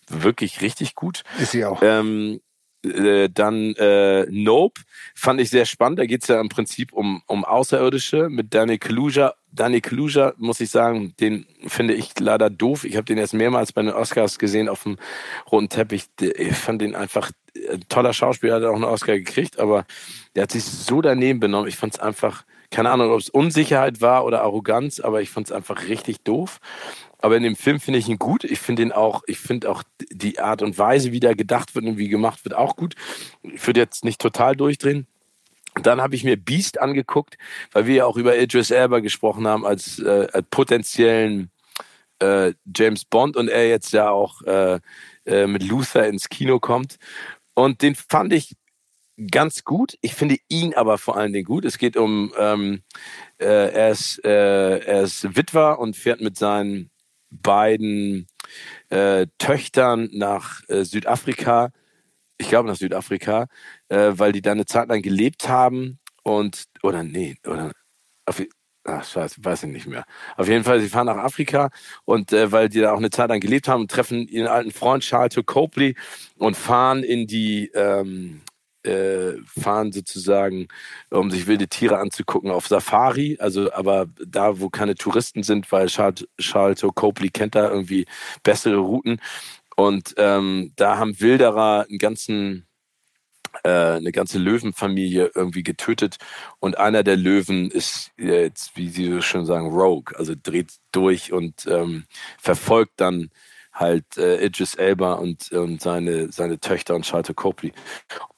wirklich richtig gut. Ist sie auch. Ähm, äh, dann äh, Nope fand ich sehr spannend. Da geht es ja im Prinzip um, um Außerirdische mit Danny Kaluja. Danny Kaluja, muss ich sagen, den finde ich leider doof. Ich habe den erst mehrmals bei den Oscars gesehen auf dem roten Teppich. Ich fand den einfach ein toller Schauspieler, hat auch einen Oscar gekriegt, aber der hat sich so daneben benommen. Ich fand es einfach, keine Ahnung, ob es Unsicherheit war oder Arroganz, aber ich fand es einfach richtig doof. Aber in dem Film finde ich ihn gut. Ich finde ihn auch, ich finde auch die Art und Weise, wie da gedacht wird und wie gemacht wird, auch gut. Ich würde jetzt nicht total durchdrehen. Dann habe ich mir Beast angeguckt, weil wir ja auch über Idris Elba gesprochen haben als, äh, als potenziellen äh, James Bond und er jetzt ja auch äh, äh, mit Luther ins Kino kommt. Und den fand ich ganz gut. Ich finde ihn aber vor allen Dingen gut. Es geht um, ähm, äh, er, ist, äh, er ist Witwer und fährt mit seinen beiden äh, Töchtern nach äh, Südafrika, ich glaube nach Südafrika, äh, weil die da eine Zeit lang gelebt haben und, oder nee, oder, auf, ach scheiße, weiß ich nicht mehr. Auf jeden Fall, sie fahren nach Afrika und äh, weil die da auch eine Zeit lang gelebt haben, treffen ihren alten Freund Charles Copley und fahren in die, ähm, äh, fahren sozusagen, um sich wilde Tiere anzugucken, auf Safari. Also, aber da, wo keine Touristen sind, weil Charles, Charles Copley kennt da irgendwie bessere Routen. Und ähm, da haben Wilderer einen ganzen äh, eine ganze Löwenfamilie irgendwie getötet und einer der Löwen ist jetzt, wie Sie so schön sagen, Rogue, also dreht durch und ähm, verfolgt dann halt äh, Idris Elba und, und seine, seine Töchter und Charlotte Copley.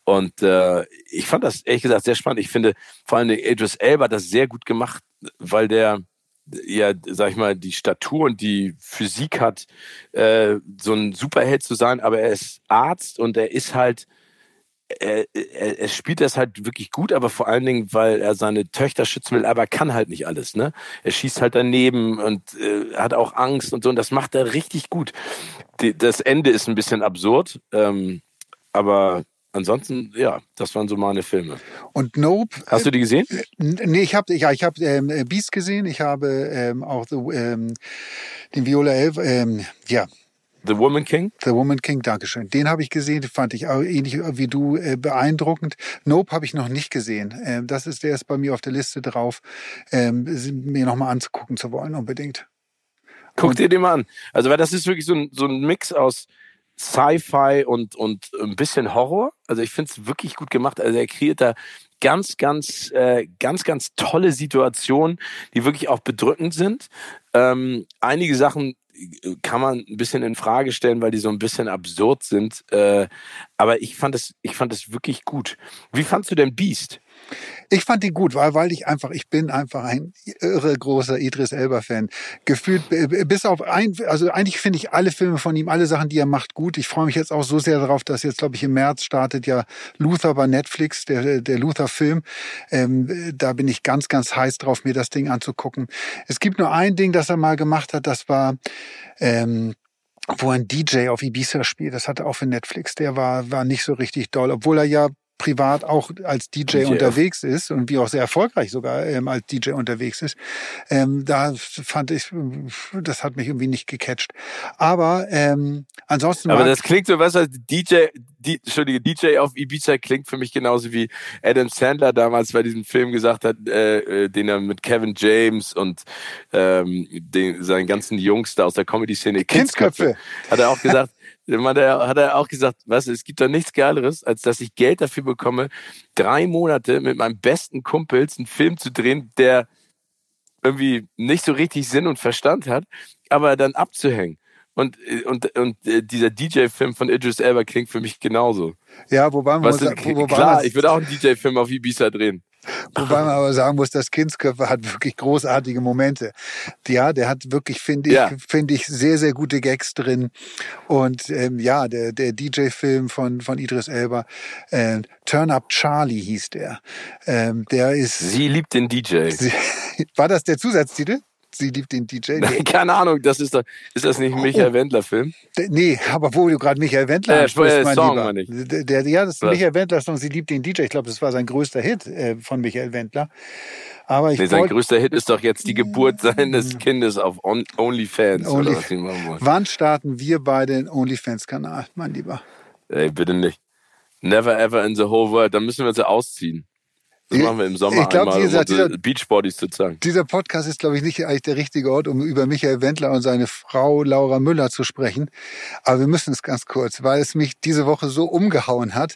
Und äh, ich fand das ehrlich gesagt sehr spannend. Ich finde vor allem Idris Elba das sehr gut gemacht, weil der ja, sag ich mal, die Statur und die Physik hat, äh, so ein Superheld zu sein, aber er ist Arzt und er ist halt er, er, er spielt das halt wirklich gut, aber vor allen Dingen, weil er seine Töchter schützen will, aber kann halt nicht alles. Ne? Er schießt halt daneben und äh, hat auch Angst und so und das macht er richtig gut. Die, das Ende ist ein bisschen absurd, ähm, aber ansonsten, ja, das waren so meine Filme. Und Nope. Hast du die gesehen? Äh, nee, ich habe ja, ich hab, ähm, Beast gesehen. Ich habe ähm, auch ähm, den Viola Elf, ähm, ja, The Woman King? The Woman King, Dankeschön. Den habe ich gesehen, fand ich auch ähnlich wie du äh, beeindruckend. Nope habe ich noch nicht gesehen. Ähm, das ist, der ist bei mir auf der Liste drauf, ähm, mir nochmal anzugucken zu wollen, unbedingt. Guck und, dir den mal an. Also, weil das ist wirklich so ein, so ein Mix aus Sci-Fi und, und ein bisschen Horror. Also, ich finde es wirklich gut gemacht. Also, er kreiert da ganz, ganz, äh, ganz, ganz tolle Situationen, die wirklich auch bedrückend sind. Ähm, einige Sachen kann man ein bisschen in Frage stellen, weil die so ein bisschen absurd sind. Äh, aber ich fand es, ich fand es wirklich gut. Wie fandst du denn Beast? Ich fand ihn gut, weil, weil ich einfach, ich bin einfach ein irre großer Idris Elba-Fan. Gefühlt, bis auf ein, also eigentlich finde ich alle Filme von ihm, alle Sachen, die er macht, gut. Ich freue mich jetzt auch so sehr darauf, dass jetzt, glaube ich, im März startet ja Luther bei Netflix, der, der Luther-Film. Ähm, da bin ich ganz, ganz heiß drauf, mir das Ding anzugucken. Es gibt nur ein Ding, das er mal gemacht hat, das war, ähm, wo ein DJ auf Ibiza spielt. Das hatte auch für Netflix. Der war, war nicht so richtig doll, obwohl er ja privat auch als DJ, DJ unterwegs ist und wie auch sehr erfolgreich sogar ähm, als DJ unterwegs ist, ähm, da fand ich, das hat mich irgendwie nicht gecatcht. Aber ähm, ansonsten. Aber das klingt so, was als DJ, die, Entschuldige, DJ auf Ibiza klingt für mich genauso wie Adam Sandler damals bei diesem Film gesagt hat, äh, äh den er mit Kevin James und ähm, den, seinen ganzen Jungs da aus der Comedy-Szene Kindsköpfe, hat er auch gesagt, hat er, hat er auch gesagt, was, es gibt doch nichts Geileres, als dass ich Geld dafür bekomme, drei Monate mit meinem besten Kumpels einen Film zu drehen, der irgendwie nicht so richtig Sinn und Verstand hat, aber dann abzuhängen. Und, und, und äh, dieser DJ-Film von Idris Elba klingt für mich genauso. Ja, wo waren wir? Was, wo, wo klar, ich würde auch einen DJ-Film auf Ibiza drehen. Wobei man aber sagen muss, das Kindsköpfe hat wirklich großartige Momente. Ja, der hat wirklich, finde ich, ja. finde ich, sehr, sehr gute Gags drin. Und ähm, ja, der, der DJ-Film von, von Idris Elba, äh, Turn Up Charlie hieß der. Ähm, der ist. Sie liebt den DJ. Sie, war das der Zusatztitel? Sie liebt den DJ. Nee. Keine Ahnung, das ist, doch, ist das nicht ein Michael oh. Wendler-Film? Nee, aber wo du gerade Michael Wendler äh, mein Song, Lieber. Nicht. Der, der, ja, das ist Was? Michael Wendler-Song, Sie liebt den DJ. Ich glaube, das war sein größter Hit äh, von Michael Wendler. Aber ich nee, sein größter Hit ist doch jetzt die Geburt seines Kindes auf On OnlyFans. Only Wann starten wir beide den OnlyFans-Kanal, mein Lieber? Ey, bitte nicht. Never ever in the whole world. Dann müssen wir uns ja ausziehen. Das machen wir im Sommer ich glaub, einmal, dieser, um dieser, Beachbodies zu zeigen. Dieser Podcast ist, glaube ich, nicht eigentlich der richtige Ort, um über Michael Wendler und seine Frau Laura Müller zu sprechen. Aber wir müssen es ganz kurz, weil es mich diese Woche so umgehauen hat.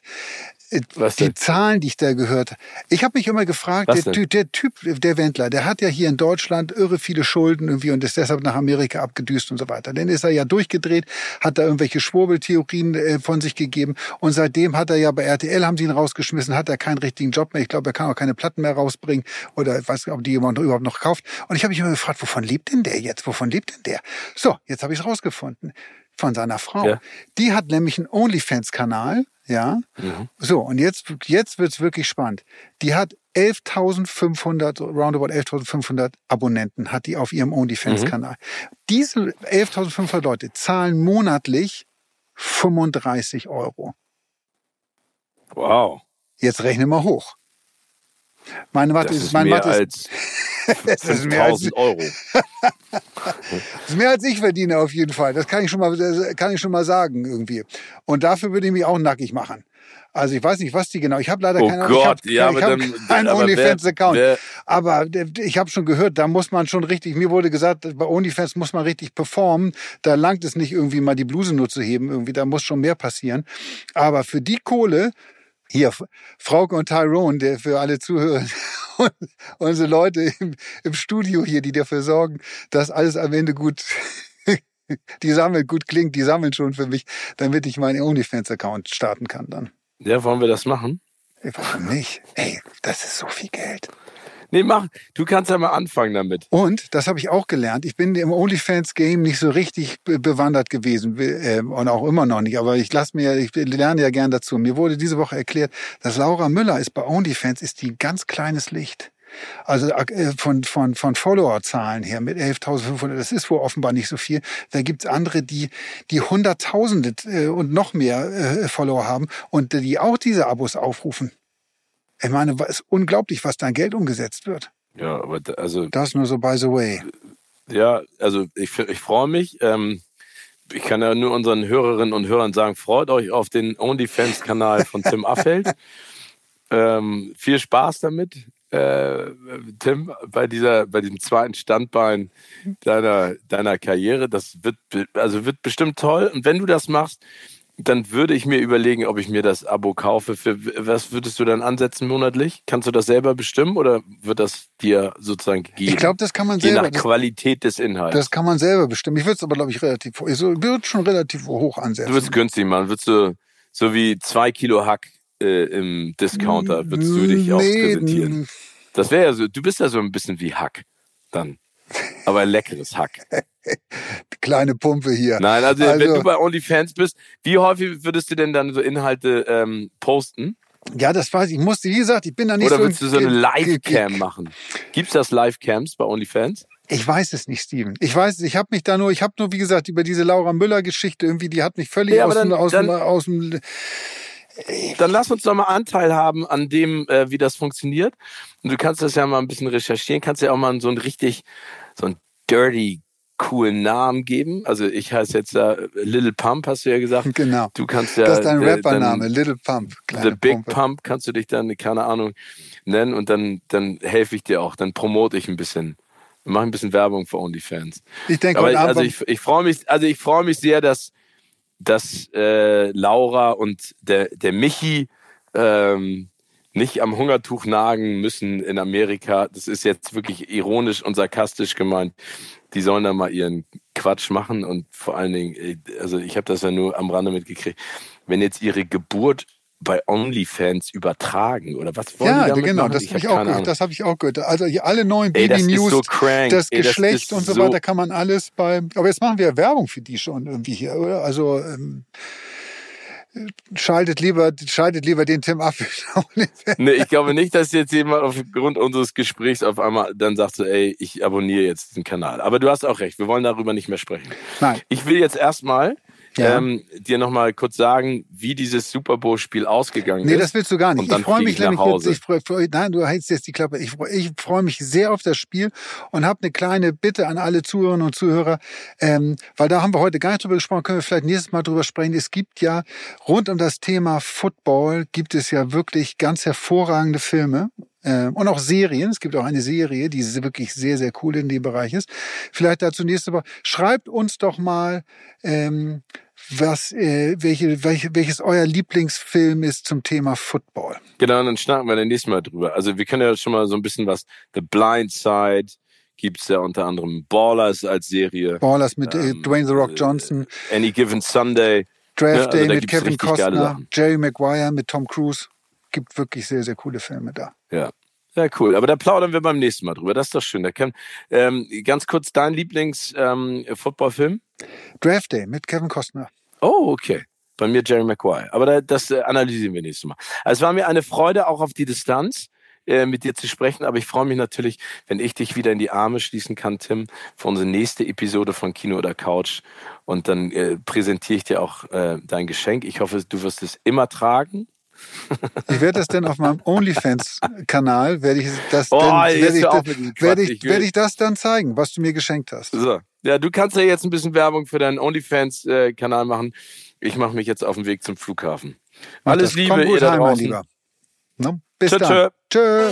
Was die denn? Zahlen, die ich da gehört habe. Ich habe mich immer gefragt, der, der, Typ, der Wendler, der hat ja hier in Deutschland irre viele Schulden irgendwie und ist deshalb nach Amerika abgedüst und so weiter. Dann ist er ja durchgedreht, hat da irgendwelche Schwurbeltheorien äh, von sich gegeben und seitdem hat er ja bei RTL haben sie ihn rausgeschmissen, hat er keinen richtigen Job mehr. Ich glaube, er kann auch keine Platten mehr rausbringen oder ich weiß nicht, ob die jemand überhaupt noch kauft. Und ich habe mich immer gefragt, wovon lebt denn der jetzt? Wovon lebt denn der? So, jetzt habe ich es rausgefunden von seiner Frau. Ja. Die hat nämlich einen OnlyFans-Kanal ja. Mhm. So, und jetzt, jetzt wird's wirklich spannend. Die hat 11.500, roundabout 11.500 Abonnenten hat die auf ihrem OnlyFans-Kanal. Mhm. Diese 11.500 Leute zahlen monatlich 35 Euro. Wow. Jetzt rechne mal hoch. Meine Mathe das ist, ist meine Mathe ist, es ist mehr als Euro. das ist mehr als ich verdiene auf jeden Fall. Das kann ich schon mal, kann ich schon mal sagen irgendwie. Und dafür würde ich mich auch nackig machen. Also ich weiß nicht, was die genau. Ich habe leider oh keine Gott, ich hab, ja, ich hab keinen OnlyFans-Account. Aber ich habe schon gehört, da muss man schon richtig, mir wurde gesagt, bei OnlyFans muss man richtig performen. Da langt es nicht irgendwie mal die Bluse nur zu heben. Irgendwie, da muss schon mehr passieren. Aber für die Kohle hier, Frauke und Tyrone, der für alle Zuhörer, unsere Leute im, im Studio hier, die dafür sorgen, dass alles am Ende gut, die sammeln, gut klingt, die sammeln schon für mich, damit ich meinen OnlyFans-Account starten kann dann. Ja, wollen wir das machen? Warum nicht? Ey, das ist so viel Geld. Nee, mach. Du kannst ja mal anfangen damit. Und, das habe ich auch gelernt, ich bin im OnlyFans-Game nicht so richtig bewandert gewesen äh, und auch immer noch nicht, aber ich lasse mir, ich lerne ja gern dazu. Mir wurde diese Woche erklärt, dass Laura Müller ist bei OnlyFans ist die ein ganz kleines Licht. Also äh, von, von, von Followerzahlen her mit 11.500, das ist wohl offenbar nicht so viel. Da gibt's andere, die, die Hunderttausende äh, und noch mehr Follower haben und die auch diese Abos aufrufen. Ich meine, es ist unglaublich, was da an Geld umgesetzt wird. Ja, aber da, also. Das nur so by the way. Ja, also ich, ich freue mich. Ähm, ich kann ja nur unseren Hörerinnen und Hörern sagen, freut euch auf den OnlyFans-Kanal von Tim Affeld. ähm, viel Spaß damit, äh, Tim, bei dieser, bei diesem zweiten Standbein deiner, deiner Karriere. Das wird, also wird bestimmt toll. Und wenn du das machst, dann würde ich mir überlegen, ob ich mir das Abo kaufe. Für was würdest du dann ansetzen monatlich? Kannst du das selber bestimmen oder wird das dir sozusagen gegeben? Ich glaube, das kann man selber. Je nach Qualität des Inhalts. Das kann man selber bestimmen. Ich würde es aber, glaube ich, relativ, ich würde schon relativ hoch ansetzen. Du würdest günstig machen. Würdest du so wie zwei Kilo Hack äh, im Discounter, würdest du dich nee, präsentieren? Das wäre ja so, du bist ja so ein bisschen wie Hack dann. Aber leckeres Hack. Kleine Pumpe hier. Nein, also, also, wenn du bei OnlyFans bist, wie häufig würdest du denn dann so Inhalte ähm, posten? Ja, das weiß ich. Ich musste, wie gesagt, ich bin da nicht Oder so. Oder willst du so eine Live-Cam machen? Gibt's das Live-Cams bei OnlyFans? Ich weiß es nicht, Steven. Ich weiß es. Ich habe mich da nur, ich habe nur, wie gesagt, über diese Laura Müller-Geschichte irgendwie, die hat mich völlig ja, aus, dann, dem, aus, dann, dem, aus dem dann lass uns doch mal Anteil haben an dem, äh, wie das funktioniert. Und du kannst das ja mal ein bisschen recherchieren, kannst ja auch mal so ein richtig, so ein dirty coolen Namen geben. Also ich heiße jetzt äh, Little Pump, hast du ja gesagt. Genau. Du kannst ja. Das ist dein Rappername, Little Pump. The Big Pumpe. Pump kannst du dich dann, keine Ahnung, nennen und dann, dann helfe ich dir auch, dann promote ich ein bisschen. Mach ein bisschen Werbung für OnlyFans. Ich denke, Aber also ich, ich freue mich, also ich freue mich sehr, dass, dass äh, Laura und der, der Michi ähm, nicht am Hungertuch nagen müssen in Amerika. Das ist jetzt wirklich ironisch und sarkastisch gemeint. Die sollen da mal ihren Quatsch machen und vor allen Dingen, äh, also ich habe das ja nur am Rande mitgekriegt, wenn jetzt ihre Geburt bei OnlyFans übertragen oder was wollen ja, die damit genau, machen? das habe ich, auch gehört. Das habe ich auch gehört. Also hier alle neuen Ey, das ist so das. Ey, das Geschlecht ist und so, so- weiter kann man alles bei. Aber jetzt machen wir ja Werbung für die schon irgendwie hier, oder? Also ähm, schaltet lieber, schaltet lieber den Tim ab. Nee, ich glaube nicht, dass jetzt jemand aufgrund unseres Gesprächs auf einmal dann sagt so, ey, ich abonniere jetzt diesen Kanal. Aber du hast auch recht, wir wollen darüber nicht mehr sprechen. Nein. Ich will jetzt erstmal Ja. ähm, dir nochmal kurz sagen, wie dieses Super Bowl-Spiel ausgegangen Nee, ist. das willst du gar nicht. Und dann Ich freue mich nämlich jetzt, ich freu, freu, nein, du hältst jetzt die Klappe. Ich, ich freue mich sehr auf das Spiel und habe eine kleine Bitte an alle Zuhörerinnen und Zuhörer, ähm, weil da haben wir heute gar nicht drüber gesprochen, können wir vielleicht nächstes Mal drüber sprechen. Es gibt ja rund um das Thema Football gibt es ja wirklich ganz hervorragende Filme. Ähm, Und auch Serien. Es gibt auch eine Serie, die wirklich sehr, sehr cool in dem Bereich ist. Vielleicht dazu nächste Woche. Schreibt uns doch mal, ähm, was, äh, welche, welche, welches euer Lieblingsfilm ist zum Thema Football. Genau, dann schnacken wir dann nächstes Mal drüber. Also wir können ja schon mal so ein bisschen was. The Blind Side gibt's ja unter anderem Ballers als Serie. Ballers mit äh, Ähm, Dwayne The Rock äh, Johnson, Any Given Sunday. Draft ja, also Day mit Kevin Costner. Jerry Maguire mit Tom Cruise. Gibt wirklich sehr, sehr coole Filme da. Ja. Ja, cool. Aber da plaudern wir beim nächsten Mal drüber. Das ist doch schön. Da kann, ähm, ganz kurz dein Lieblings-Football-Film? Draft Day mit Kevin Costner. oh, okay. Bei mir Jerry Maguire. Aber da, das äh, analysieren wir nächstes Mal. Also es war mir eine Freude, auch auf die Distanz äh, mit dir zu sprechen. Aber ich freue mich natürlich, wenn ich dich wieder in die Arme schließen kann, Tim, für unsere nächste Episode von Kino oder Couch. Und dann äh, präsentiere ich dir auch äh, dein Geschenk. Ich hoffe, du wirst es immer tragen. Ich werde das dann auf meinem OnlyFans-Kanal, werde ich das Oh, dann, werde ich, Quatsch. werde Ich werde ich das dann zeigen, was du mir geschenkt hast. So. Ja, du kannst ja jetzt ein bisschen Werbung für deinen OnlyFans-Kanal machen. Ich mache mich jetzt auf den Weg zum Flughafen. Alles. Liebe, ihr da draußen. Lieber. Ne? Bis Tschö, dann. Tschö.